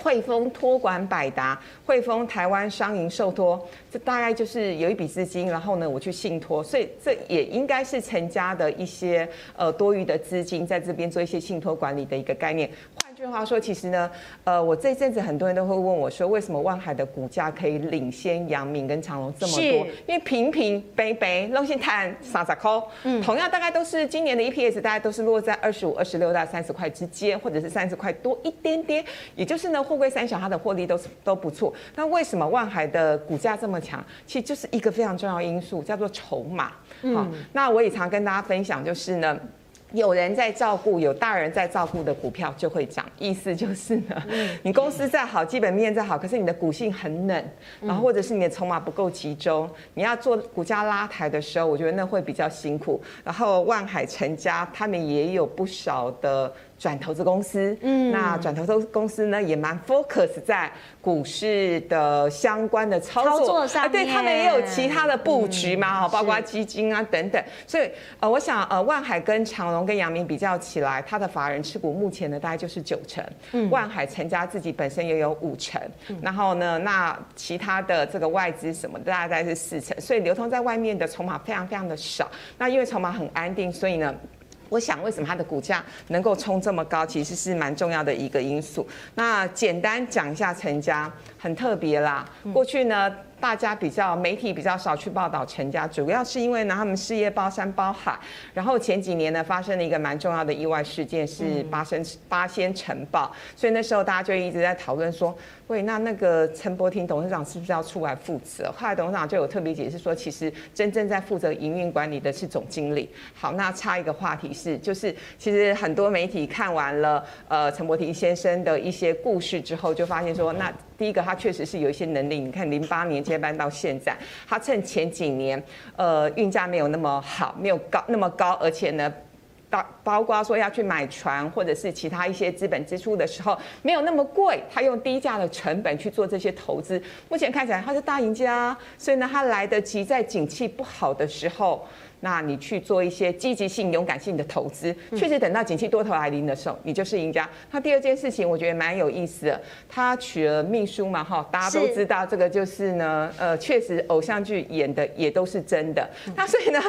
汇丰托管百达，汇丰台湾商银受托，这大概就是有一笔资金，然后呢，我去信托，所以这也应该是陈家的一些呃多余的资金，在这边做一些信托管理的一个概念。换句话说，其实呢，呃，我这阵子很多人都会问我说，为什么万海的股价可以领先阳明跟长隆这么多？因为平平北北龙先谈三十块，嗯，同样大概都是今年的 EPS，大概都是落在二十五、二十六到三十块之间，或者是三十块多一点点。也就是呢，货柜三小它的获利都是都不错。那为什么万海的股价这么强？其实就是一个非常重要因素，叫做筹码。好，那我也常跟大家分享，就是呢。有人在照顾，有大人在照顾的股票就会涨。意思就是呢，你公司再好，基本面再好，可是你的股性很冷，然后或者是你的筹码不够集中，你要做股价拉抬的时候，我觉得那会比较辛苦。然后万海成家他们也有不少的。转投资公司，嗯，那转投资公司呢，也蛮 focus 在股市的相关的操作，操作上面，对他们也有其他的布局嘛，哈，包括基金啊等等。所以呃，我想呃，万海跟长隆跟阳明比较起来，它的法人持股目前呢大概就是九成，嗯，万海成家自己本身也有五成，然后呢，那其他的这个外资什么的大概是四成，所以流通在外面的筹码非常非常的少。那因为筹码很安定，所以呢。我想，为什么它的股价能够冲这么高，其实是蛮重要的一个因素。那简单讲一下陈家，很特别啦。过去呢，大家比较媒体比较少去报道陈家，主要是因为呢，他们事业包山包海。然后前几年呢，发生了一个蛮重要的意外事件，是八仙八仙城堡，所以那时候大家就一直在讨论说。喂，那那个陈柏廷董事长是不是要出来负责？后来董事长就有特别解释说，其实真正在负责营运管理的是总经理。好，那插一个话题是，就是其实很多媒体看完了呃陈柏廷先生的一些故事之后，就发现说，那第一个他确实是有一些能力。你看零八年接班到现在，他趁前几年呃运价没有那么好，没有高那么高，而且呢。包包括说要去买船或者是其他一些资本支出的时候，没有那么贵，他用低价的成本去做这些投资，目前看起来他是大赢家，所以呢，他来得及在景气不好的时候。那你去做一些积极性、勇敢性的投资，确实等到景气多头来临的时候，你就是赢家。那第二件事情，我觉得蛮有意思的，他娶了秘书嘛，哈，大家都知道这个就是呢，呃，确实偶像剧演的也都是真的。[LAUGHS] 那所以呢，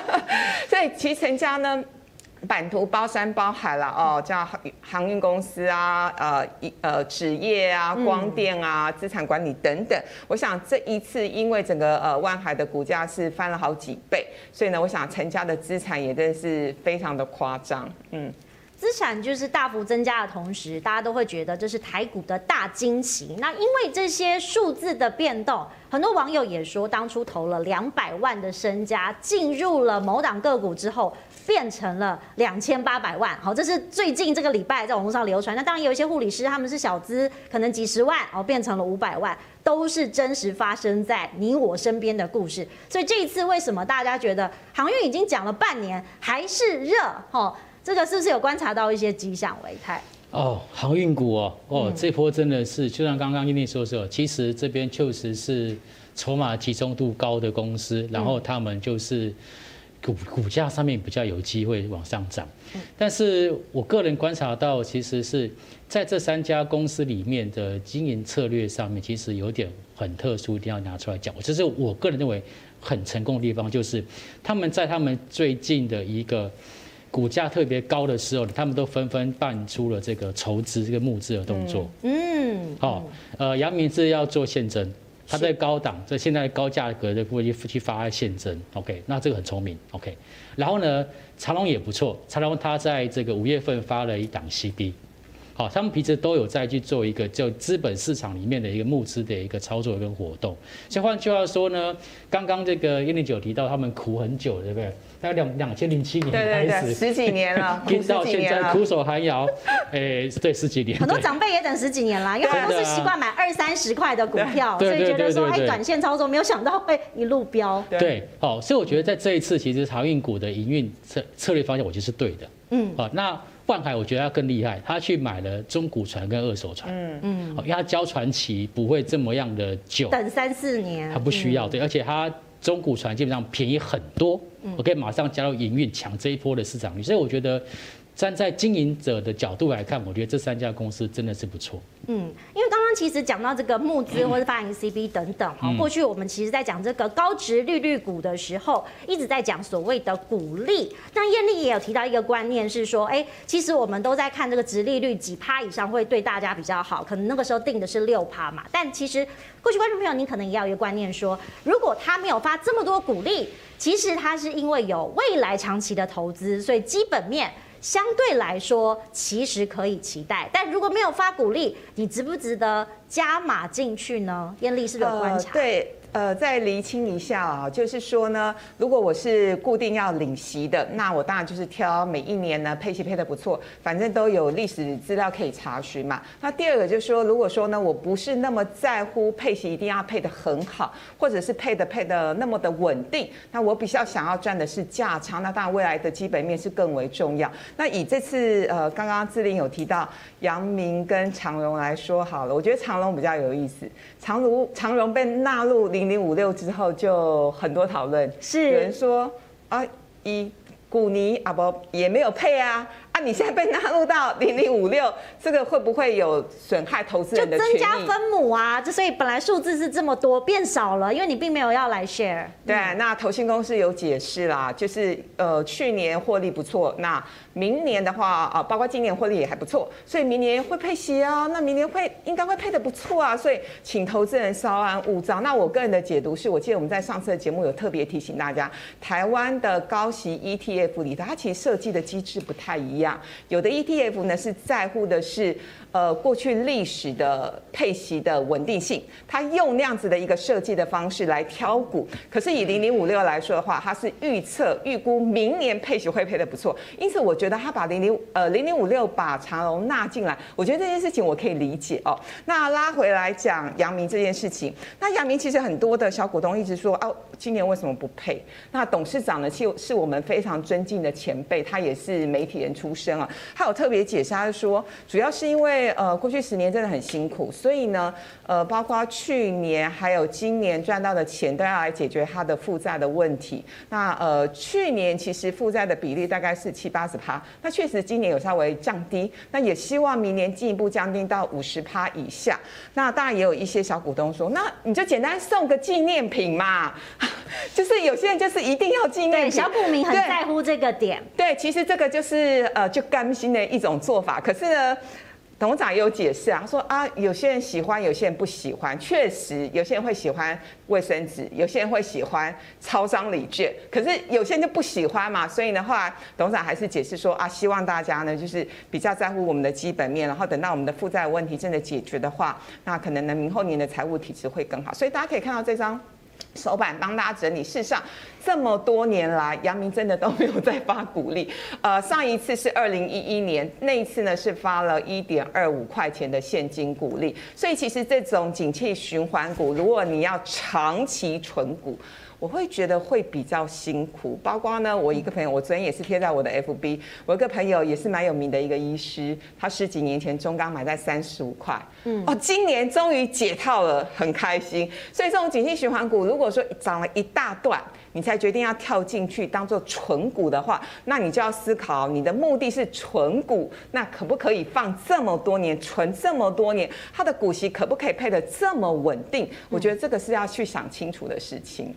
[LAUGHS] 所以其成家呢。版图包山包海了哦，叫航航运公司啊，呃一呃纸业啊，光电啊，资产管理等等。我想这一次因为整个呃万海的股价是翻了好几倍，所以呢，我想陈家的资产也真的是非常的夸张，嗯。资产就是大幅增加的同时，大家都会觉得这是台股的大惊喜。那因为这些数字的变动，很多网友也说，当初投了两百万的身家进入了某档个股之后，变成了两千八百万。好，这是最近这个礼拜在网络上流传。那当然有一些护理师，他们是小资，可能几十万哦，变成了五百万，都是真实发生在你我身边的故事。所以这一次为什么大家觉得航运已经讲了半年还是热？哈。这个是不是有观察到一些迹象？维泰哦，航运股哦，哦，这波真的是，就像刚刚英丽说说，其实这边确实是筹码集中度高的公司，然后他们就是股股价上面比较有机会往上涨。但是我个人观察到，其实是在这三家公司里面的经营策略上面，其实有点很特殊，一定要拿出来讲。就是我个人认为很成功的地方，就是他们在他们最近的一个。股价特别高的时候，他们都纷纷办出了这个筹资、这个募资的动作。嗯，好，呃，阳明是要做现增，他在高档，在现在高价格的部位去发现增。OK，那这个很聪明。OK，然后呢，长隆也不错，长隆他在这个五月份发了一档 CB。好，他们平时都有在去做一个叫资本市场里面的一个募资的一个操作跟活动。像换句话说呢，刚刚这个燕俐姐提到他们苦很久，对不对？大概两两千零七年开始，对对对，十几年了，[LAUGHS] 听到现在苦守寒窑，[LAUGHS] 哎，对，十几年。很多长辈也等十几年了，因为他们都是习惯买二三十块的股票，所以觉得说，哎，短线操作没有想到会一路飙。对，好，所以我觉得在这一次，其实航运股的营运策策略方向，我觉得是对的。嗯，好，那。万海我觉得他更厉害，他去买了中古船跟二手船，嗯。嗯，因为他交船期不会这么样的久，等三四年，他不需要，对，而且他中古船基本上便宜很多，我可以马上加入营运抢这一波的市场率，所以我觉得。站在经营者的角度来看，我觉得这三家公司真的是不错。嗯，因为刚刚其实讲到这个募资或者发行 CB 等等哈，过去我们其实在讲这个高值利率股的时候，一直在讲所谓的股利。那艳丽也有提到一个观念是说，哎，其实我们都在看这个值利率几趴以上会对大家比较好，可能那个时候定的是六趴嘛。但其实过去观众朋友，您可能也要有一个观念说，如果他没有发这么多股利，其实他是因为有未来长期的投资，所以基本面。相对来说，其实可以期待，但如果没有发股利，你值不值得加码进去呢？艳丽是不是有观察？对。呃，再厘清一下啊，就是说呢，如果我是固定要领息的，那我当然就是挑每一年呢配息配得不错，反正都有历史资料可以查询嘛。那第二个就是说，如果说呢，我不是那么在乎配息一定要配得很好，或者是配的配得那么的稳定，那我比较想要赚的是价差，那当然未来的基本面是更为重要。那以这次呃，刚刚志玲有提到阳明跟长荣来说好了，我觉得长荣比较有意思，长荣长荣被纳入零零五六之后就很多讨论，是。有人说啊，一古尼啊不也没有配啊。啊，你现在被纳入到零零五六，这个会不会有损害投资人的？就增加分母啊，这所以本来数字是这么多，变少了，因为你并没有要来 share。对，那投信公司有解释啦，就是呃去年获利不错，那明年的话啊，包括今年获利也还不错，所以明年会配息啊，那明年会应该会配的不错啊，所以请投资人稍安勿躁。那我个人的解读是，我记得我们在上次的节目有特别提醒大家，台湾的高息 ETF 里头，它其实设计的机制不太一样。有的 ETF 呢是在乎的是。呃，过去历史的配息的稳定性，它用那样子的一个设计的方式来挑股。可是以零零五六来说的话，它是预测预估明年配息会配得不错，因此我觉得它把零零呃零零五六把长荣纳进来，我觉得这件事情我可以理解哦。那拉回来讲阳明这件事情，那阳明其实很多的小股东一直说哦，今年为什么不配？那董事长呢，就是我们非常尊敬的前辈，他也是媒体人出身啊，他有特别解释，他说主要是因为。呃，过去十年真的很辛苦，所以呢，呃，包括去年还有今年赚到的钱，都要来解决他的负债的问题。那呃，去年其实负债的比例大概是七八十趴，那确实今年有稍微降低，那也希望明年进一步降低到五十趴以下。那当然也有一些小股东说，那你就简单送个纪念品嘛，[LAUGHS] 就是有些人就是一定要纪念品。小股民很在乎这个点。对，对，其实这个就是呃，就甘心的一种做法。可是呢。董事长也有解释啊，他说啊，有些人喜欢，有些人不喜欢。确实，有些人会喜欢卫生纸，有些人会喜欢超商礼券，可是有些人就不喜欢嘛。所以呢，后来董事长还是解释说啊，希望大家呢，就是比较在乎我们的基本面，然后等到我们的负债问题真的解决的话，那可能呢，明后年的财务体质会更好。所以大家可以看到这张。手板帮大家整理。事实上，这么多年来，阳明真的都没有再发股利。呃，上一次是二零一一年，那一次呢是发了一点二五块钱的现金股利。所以，其实这种景气循环股，如果你要长期存股，我会觉得会比较辛苦，包括呢，我一个朋友，我昨天也是贴在我的 FB，我一个朋友也是蛮有名的一个医师，他十几年前中钢买在三十五块，嗯，哦，今年终于解套了，很开心。所以这种景气循环股，如果说涨了一大段，你才决定要跳进去当做存股的话，那你就要思考，你的目的是存股，那可不可以放这么多年，存这么多年，它的股息可不可以配得这么稳定？我觉得这个是要去想清楚的事情。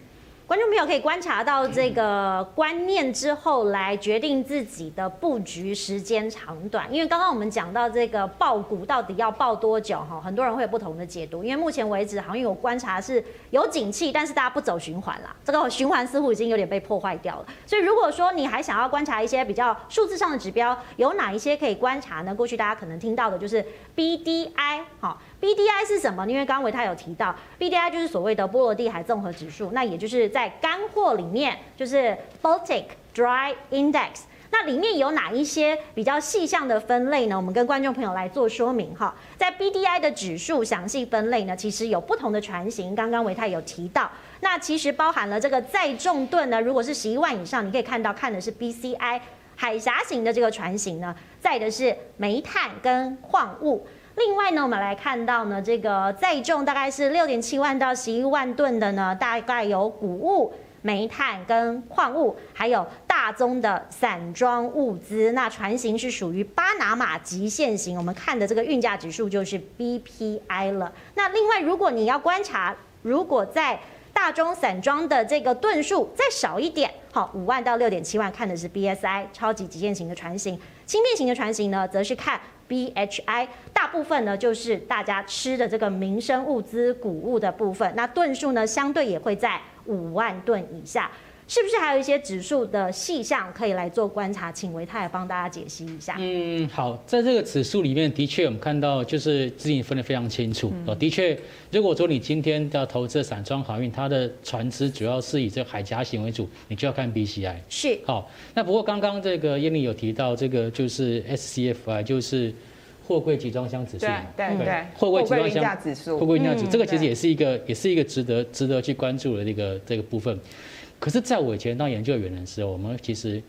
观众朋友可以观察到这个观念之后，来决定自己的布局时间长短。因为刚刚我们讲到这个抱股到底要抱多久哈，很多人会有不同的解读。因为目前为止，好像有观察是有景气，但是大家不走循环啦，这个循环似乎已经有点被破坏掉了。所以如果说你还想要观察一些比较数字上的指标，有哪一些可以观察呢？过去大家可能听到的就是 BDI 哈。BDI 是什么？因为刚刚唯泰有提到，BDI 就是所谓的波罗的海综合指数，那也就是在干货里面，就是 Baltic Dry Index。那里面有哪一些比较细项的分类呢？我们跟观众朋友来做说明哈。在 BDI 的指数详细分类呢，其实有不同的船型。刚刚维泰有提到，那其实包含了这个载重吨呢，如果是十一万以上，你可以看到看的是 BCI 海峡型的这个船型呢，载的是煤炭跟矿物。另外呢，我们来看到呢，这个载重大概是六点七万到十一万吨的呢，大概有谷物、煤炭跟矿物，还有大宗的散装物资。那船型是属于巴拿马极限型，我们看的这个运价指数就是 BPI 了。那另外，如果你要观察，如果在大宗散装的这个吨数再少一点，好，五万到六点七万，看的是 BSI 超级极限型的船型。轻便型的船型呢，则是看 BHI，大部分呢就是大家吃的这个民生物资、谷物的部分，那吨数呢相对也会在五万吨以下。是不是还有一些指数的细项可以来做观察？请维泰帮大家解析一下。嗯，好，在这个指数里面，的确我们看到就是资金分得非常清楚。哦，的确，如果说你今天要投资散装航运，它的船只主要是以这个海峡型为主，你就要看 BCI。是。好，那不过刚刚这个燕俐有提到这个就是 SCFI，就是货柜集装箱指数。对对对。货柜集装箱指数。货柜运价指数，这个其实也是一个也是一个值得值得去关注的这个这个部分。可是，在我以前当研究员的时候，我们其实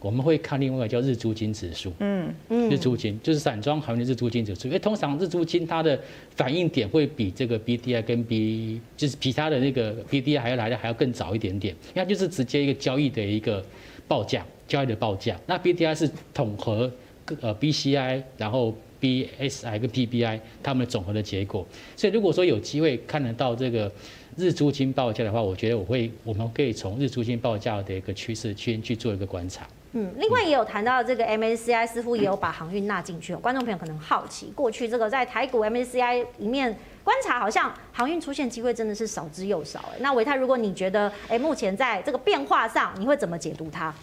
我们会看另外一个叫日租金指数，嗯嗯，日租金就是散装航运的日租金指数，因为通常日租金它的反应点会比这个 BDI 跟 B 就是比它的那个 BDI 还要来的还要更早一点点，因为它就是直接一个交易的一个报价，交易的报价。那 BDI 是统合呃 BCI，然后 BSI 跟 P B I 它们的总和的结果。所以如果说有机会看得到这个。日租金报价的话，我觉得我会，我们可以从日租金报价的一个趋势去去做一个观察。嗯，另外也有谈到这个 MSCI 似乎也有把航运纳进去。观众朋友可能好奇，过去这个在台股 MSCI 里面观察，好像航运出现机会真的是少之又少。哎，那维泰，如果你觉得，哎，目前在这个变化上，你会怎么解读它？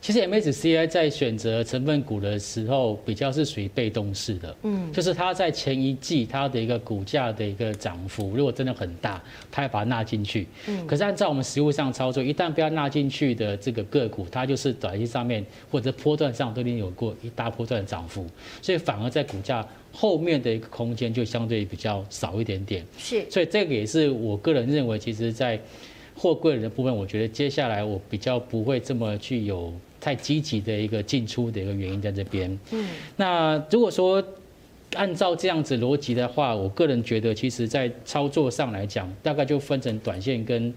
其实 MSCI 在选择成分股的时候，比较是属于被动式的，嗯，就是它在前一季它的一个股价的一个涨幅，如果真的很大，它要把它纳进去，嗯，可是按照我们实务上操作，一旦不要纳进去的这个个股，它就是短期上面或者波段上都已经有过一大波段的涨幅，所以反而在股价后面的一个空间就相对比较少一点点，是，所以这个也是我个人认为，其实在货柜的部分，我觉得接下来我比较不会这么去有。太积极的一个进出的一个原因在这边。嗯，那如果说按照这样子逻辑的话，我个人觉得，其实在操作上来讲，大概就分成短线跟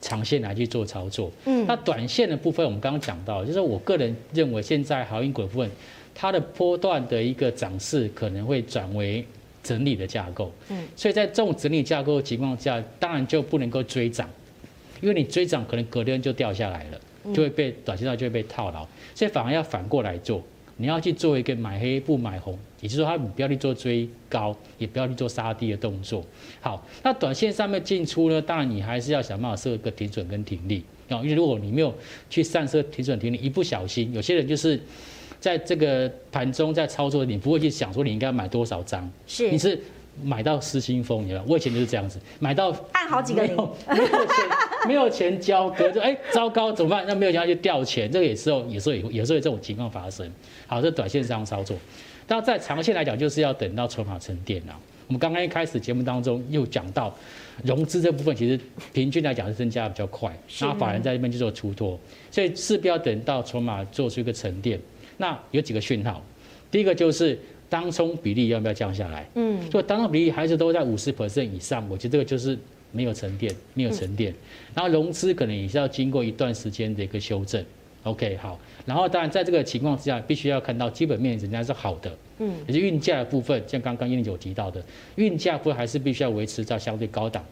长线来去做操作。嗯，那短线的部分，我们刚刚讲到，就是我个人认为，现在航运股部分它的波段的一个涨势可能会转为整理的架构。嗯，所以在这种整理架构的情况下，当然就不能够追涨，因为你追涨可能隔天就掉下来了。就会被短期上就会被套牢，所以反而要反过来做，你要去做一个买黑不买红，也就是说，他不要去做追高，也不要去做杀低的动作。好，那短线上面进出呢，当然你还是要想办法设一个停损跟停利。啊，因为如果你没有去上设停损停利，一不小心，有些人就是在这个盘中在操作，你不会去想说你应该买多少张，是。你是。买到失心疯，你知道？我以前就是这样子，买到按好几个零，没有钱，[LAUGHS] 没有钱交割，就哎，糟糕，怎么办？那没有钱就掉钱，这个也是有，有时候也有时候有这种情况发生。好，这短线上操作，但在长线来讲，就是要等到筹码沉淀了。我们刚刚一开始节目当中又讲到，融资这部分其实平均来讲是增加比较快，然后法人在这边就做出脱，所以势必要等到筹码做出一个沉淀。那有几个讯号，第一个就是。当冲比例要不要降下来？嗯，所以当冲比例还是都在五十 percent 以上，我觉得这个就是没有沉淀，没有沉淀。然后融资可能也是要经过一段时间的一个修正。OK，好。然后当然在这个情况之下，必须要看到基本面人家是好的，嗯，也是运价的部分，像刚刚燕俐有提到的，运价部分还是必须要维持在相对高档。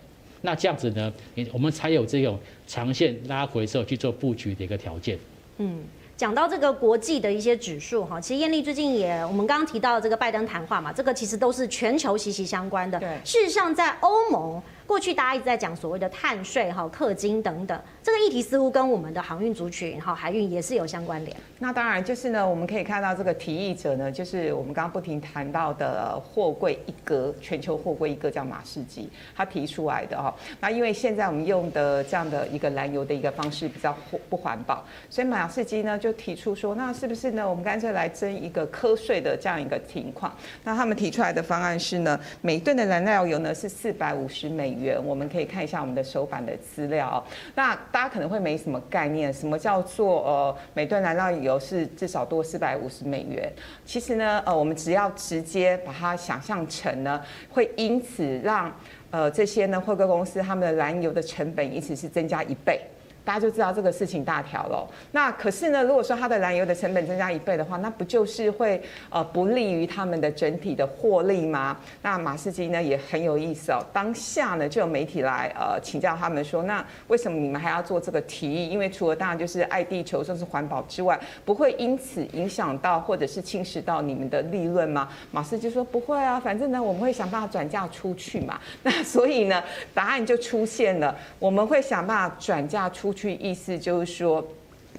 那这样子呢，我们才有这种长线拉回之后去做布局的一个条件。嗯。讲到这个国际的一些指数哈，其实艳丽最近也，我们刚刚提到这个拜登谈话嘛，这个其实都是全球息息相关的。对，事实上在欧盟。过去大家一直在讲所谓的碳税哈、氪金等等，这个议题似乎跟我们的航运族群哈、海运也是有相关联。那当然就是呢，我们可以看到这个提议者呢，就是我们刚刚不停谈到的货柜一格，全球货柜一格叫马士基，他提出来的哈。那因为现在我们用的这样的一个燃油的一个方式比较不环保，所以马士基呢就提出说，那是不是呢，我们干脆来征一个课税的这样一个情况？那他们提出来的方案是呢，每吨的燃料油呢是四百五十美元，我们可以看一下我们的手板的资料。那大家可能会没什么概念，什么叫做呃每吨燃料油是至少多四百五十美元？其实呢，呃，我们只要直接把它想象成呢，会因此让呃这些呢货柜公司他们的燃油的成本因此是增加一倍。大家就知道这个事情大条了。那可是呢，如果说它的燃油的成本增加一倍的话，那不就是会呃不利于他们的整体的获利吗？那马士基呢也很有意思哦。当下呢就有媒体来呃请教他们说，那为什么你们还要做这个提议？因为除了当然就是爱地球，甚至环保之外，不会因此影响到或者是侵蚀到你们的利润吗？马士基说不会啊，反正呢我们会想办法转嫁出去嘛。那所以呢答案就出现了，我们会想办法转嫁出。去意思就是说，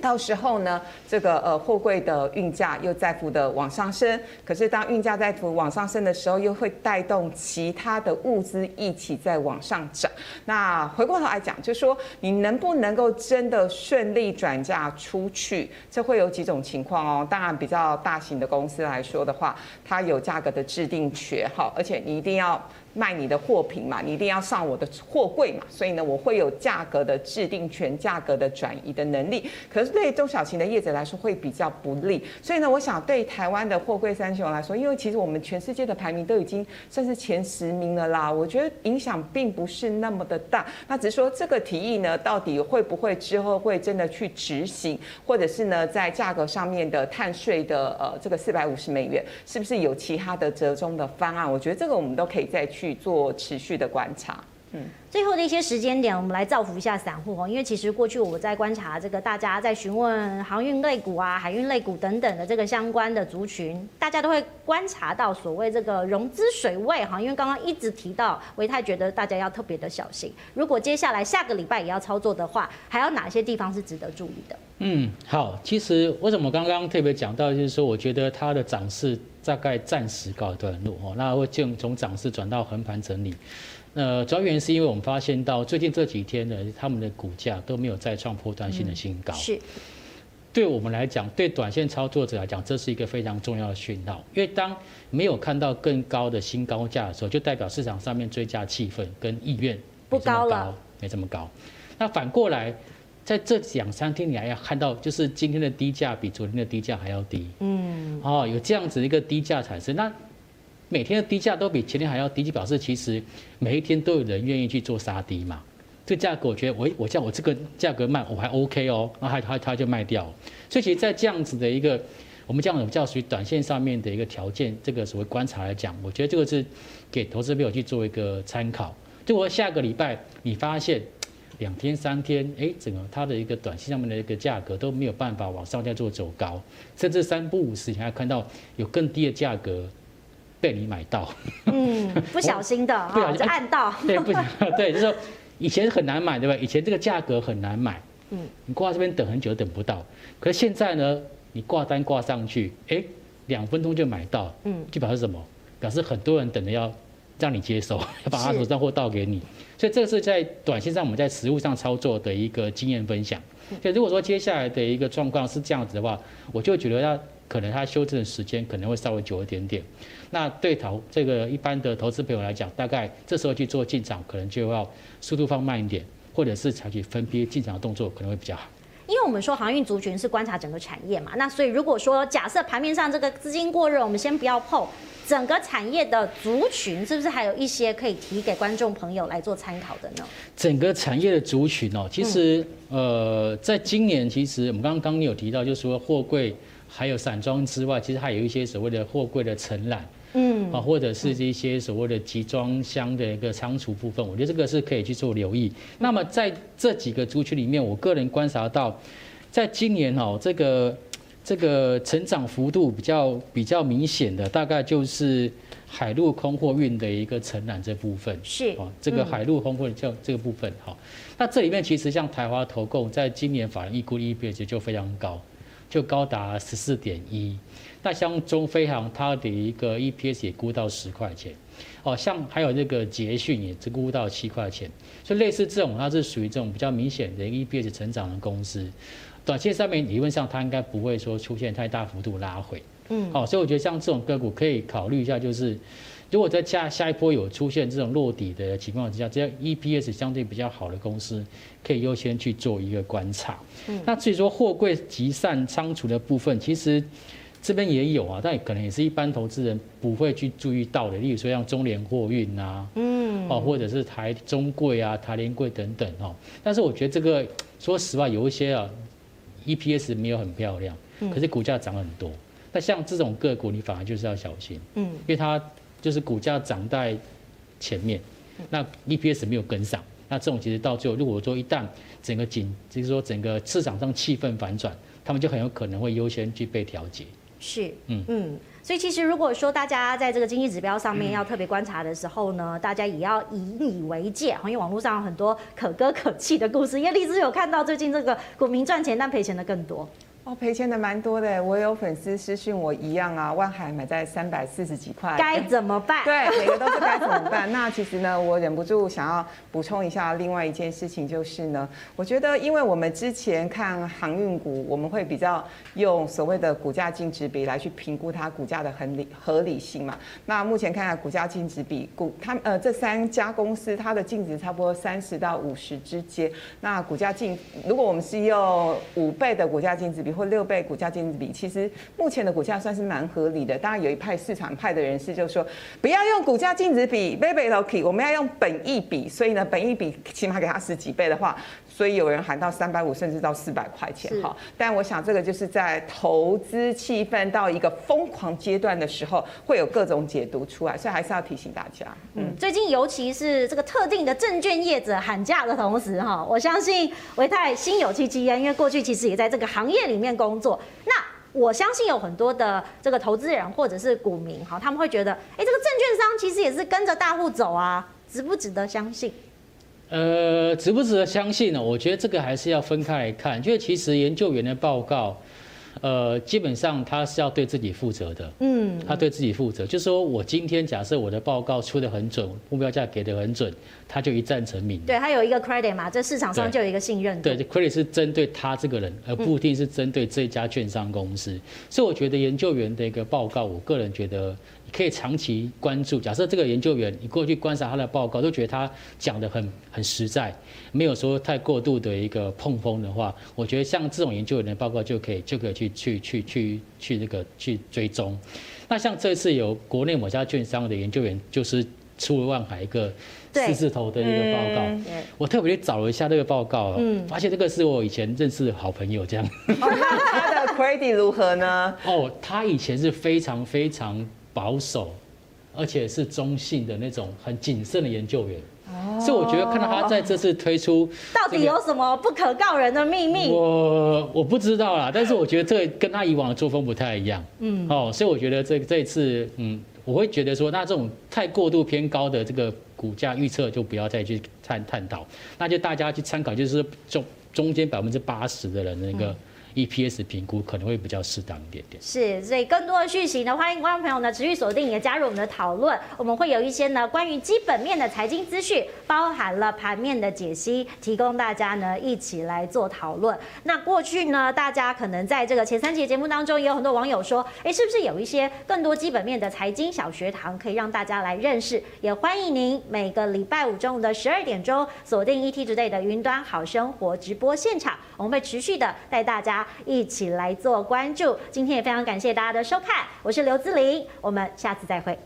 到时候呢，这个呃货柜的运价又再幅的往上升。可是当运价再幅往上升的时候，又会带动其他的物资一起在往上涨。那回过头来讲，就是说你能不能够真的顺利转嫁出去，这会有几种情况哦。当然，比较大型的公司来说的话，它有价格的制定权，好，而且你一定要。卖你的货品嘛，你一定要上我的货柜嘛，所以呢，我会有价格的制定权、价格的转移的能力。可是对中小型的业者来说会比较不利。所以呢，我想对台湾的货柜三雄来说，因为其实我们全世界的排名都已经算是前十名了啦，我觉得影响并不是那么的大。那只是说这个提议呢，到底会不会之后会真的去执行，或者是呢，在价格上面的碳税的呃这个四百五十美元，是不是有其他的折中的方案？我觉得这个我们都可以再去。去做持续的观察。嗯，最后的一些时间点，我们来造福一下散户哦。因为其实过去我在观察这个，大家在询问航运类股啊、海运类股等等的这个相关的族群，大家都会观察到所谓这个融资水位哈。因为刚刚一直提到，维泰觉得大家要特别的小心。如果接下来下个礼拜也要操作的话，还有哪些地方是值得注意的？嗯，好，其实为什么刚刚特别讲到，就是说，我觉得它的涨势大概暂时告一段落哦，那会就从涨势转到横盘整理。呃，主要原因是因为我们发现到最近这几天呢，他们的股价都没有再创破断性的新高。是，对我们来讲，对短线操作者来讲，这是一个非常重要的讯号，因为当没有看到更高的新高价的时候，就代表市场上面追加气氛跟意愿不高了，没这么高。那反过来。在这两三天，你还要看到，就是今天的低价比昨天的低价还要低。嗯，哦，有这样子一个低价产生，那每天的低价都比前天还要低，就表示其实每一天都有人愿意去做杀低嘛。这个价格我觉得我我像我这个价格卖我还 OK 哦，然后他他他就卖掉。所以其实，在这样子的一个我们这样子叫属于短线上面的一个条件，这个所谓观察来讲，我觉得这个是给投资朋友去做一个参考。就我下个礼拜你发现。两天三天，哎，整个它的一个短线上面的一个价格都没有办法往上再做走高，甚至三不五时你还看到有更低的价格被你买到。嗯，[LAUGHS] 不小心的，不小心按到。对，不，[LAUGHS] 对，就是说以前很难买，对吧？以前这个价格很难买，嗯，你挂这边等很久等不到，可是现在呢，你挂单挂上去，哎，两分钟就买到，嗯，就表示什么？表示很多人等着要。让你接受，[LAUGHS] 要把二手账货倒给你，所以这个是在短线上我们在实物上操作的一个经验分享。所以如果说接下来的一个状况是这样子的话，我就觉得它可能它修正的时间可能会稍微久一点点。那对投这个一般的投资朋友来讲，大概这时候去做进场，可能就要速度放慢一点，或者是采取分批进场的动作，可能会比较好。因为我们说航运族群是观察整个产业嘛，那所以如果说假设盘面上这个资金过热，我们先不要碰。整个产业的族群是不是还有一些可以提给观众朋友来做参考的呢？整个产业的族群哦，其实呃，在今年其实我们刚刚刚有提到，就是说货柜还有散装之外，其实还有一些所谓的货柜的承揽，嗯，啊，或者是这些所谓的集装箱的一个仓储部分，我觉得这个是可以去做留意。那么在这几个族群里面，我个人观察到，在今年哦，这个。这个成长幅度比较比较明显的，大概就是海陆空货运的一个承揽这部分。是啊，这个海陆空货叫这个部分哈。那这里面其实像台华投控，在今年法人预估的 EPS 就非常高，就高达十四点一。那像中飞航，它的一个 EPS 也估到十块钱。哦，像还有那个捷讯也只估到七块钱。所以类似这种，它是属于这种比较明显的 EPS 成长的公司。短线上面理论上它应该不会说出现太大幅度拉回，嗯，好，所以我觉得像这种个股可以考虑一下，就是如果在下下一波有出现这种落底的情况之下，只要 EPS 相对比较好的公司，可以优先去做一个观察。嗯，那至于说货柜集散仓储的部分，其实这边也有啊，但可能也是一般投资人不会去注意到的，例如说像中联货运啊，嗯，哦，或者是台中柜啊、台联柜等等哦。但是我觉得这个说实话有一些啊。EPS 没有很漂亮，可是股价涨很多。那像这种个股，你反而就是要小心，嗯，因为它就是股价涨在前面，那 EPS 没有跟上，那这种其实到最后，如果说一旦整个景，就是说整个市场上气氛反转，他们就很有可能会优先去被调节。是，嗯嗯。所以其实如果说大家在这个经济指标上面要特别观察的时候呢，大家也要以你为戒，因为网络上有很多可歌可泣的故事。因为荔枝有看到最近这个股民赚钱，但赔钱的更多。哦，赔钱的蛮多的，我有粉丝私讯我一样啊，万海买在三百四十几块，该怎么办？对，每个都是该怎么办。那其实呢，我忍不住想要补充一下另外一件事情，就是呢，我觉得因为我们之前看航运股，我们会比较用所谓的股价净值比来去评估它股价的合理合理性嘛。那目前看看股价净值比，股它呃这三家公司它的净值差不多三十到五十之间。那股价净，如果我们是用五倍的股价净值比。或六倍股价净值比，其实目前的股价算是蛮合理的。当然有一派市场派的人士就说，不要用股价净值比，b a b y l o k y，我们要用本益比。所以呢，本益比起码给它十几倍的话，所以有人喊到三百五，甚至到四百块钱哈。但我想这个就是在投资气氛到一个疯狂阶段的时候，会有各种解读出来，所以还是要提醒大家。嗯，最近尤其是这个特定的证券业者喊价的同时哈，我相信维泰心有戚戚焉，因为过去其实也在这个行业里面工作。那我相信有很多的这个投资人或者是股民哈，他们会觉得，哎，这个证券商其实也是跟着大户走啊，值不值得相信？呃，值不值得相信呢？我觉得这个还是要分开来看，因为其实研究员的报告。呃，基本上他是要对自己负责的，嗯，他对自己负责，就是说我今天假设我的报告出的很准，目标价给的很准，他就一战成名。对，他有一个 credit 嘛，这市场上就有一个信任。对，对，credit 是针对他这个人，而不一定是针对这家券商公司。嗯、所以我觉得研究员的一个报告，我个人觉得。可以长期关注。假设这个研究员，你过去观察他的报告，都觉得他讲得很很实在，没有说太过度的一个碰风的话，我觉得像这种研究员的报告就可以就可以去去去去去那个去追踪。那像这次有国内某家券商的研究员，就是出了万海一个四字头的一个报告，嗯、我特别去找了一下这个报告，嗯，发现这个是我以前认识的好朋友这样。他的 credit 如何呢？哦，他以前是非常非常。保守，而且是中性的那种很谨慎的研究员，所以我觉得看到他在这次推出，到底有什么不可告人的秘密？我我不知道啦，但是我觉得这个跟他以往的作风不太一样，嗯，哦，所以我觉得这这一次，嗯，我会觉得说，那这种太过度偏高的这个股价预测就不要再去探探讨，那就大家去参考，就是中中间百分之八十的人那个。EPS 评估可能会比较适当一点点。是，所以更多的讯息呢，欢迎观众朋友呢持续锁定，也加入我们的讨论。我们会有一些呢关于基本面的财经资讯，包含了盘面的解析，提供大家呢一起来做讨论。那过去呢，大家可能在这个前三节节目当中，也有很多网友说，哎，是不是有一些更多基本面的财经小学堂可以让大家来认识？也欢迎您每个礼拜五中午的十二点钟锁定 ETtoday 的云端好生活直播现场，我们会持续的带大家。一起来做关注，今天也非常感谢大家的收看，我是刘姿玲，我们下次再会。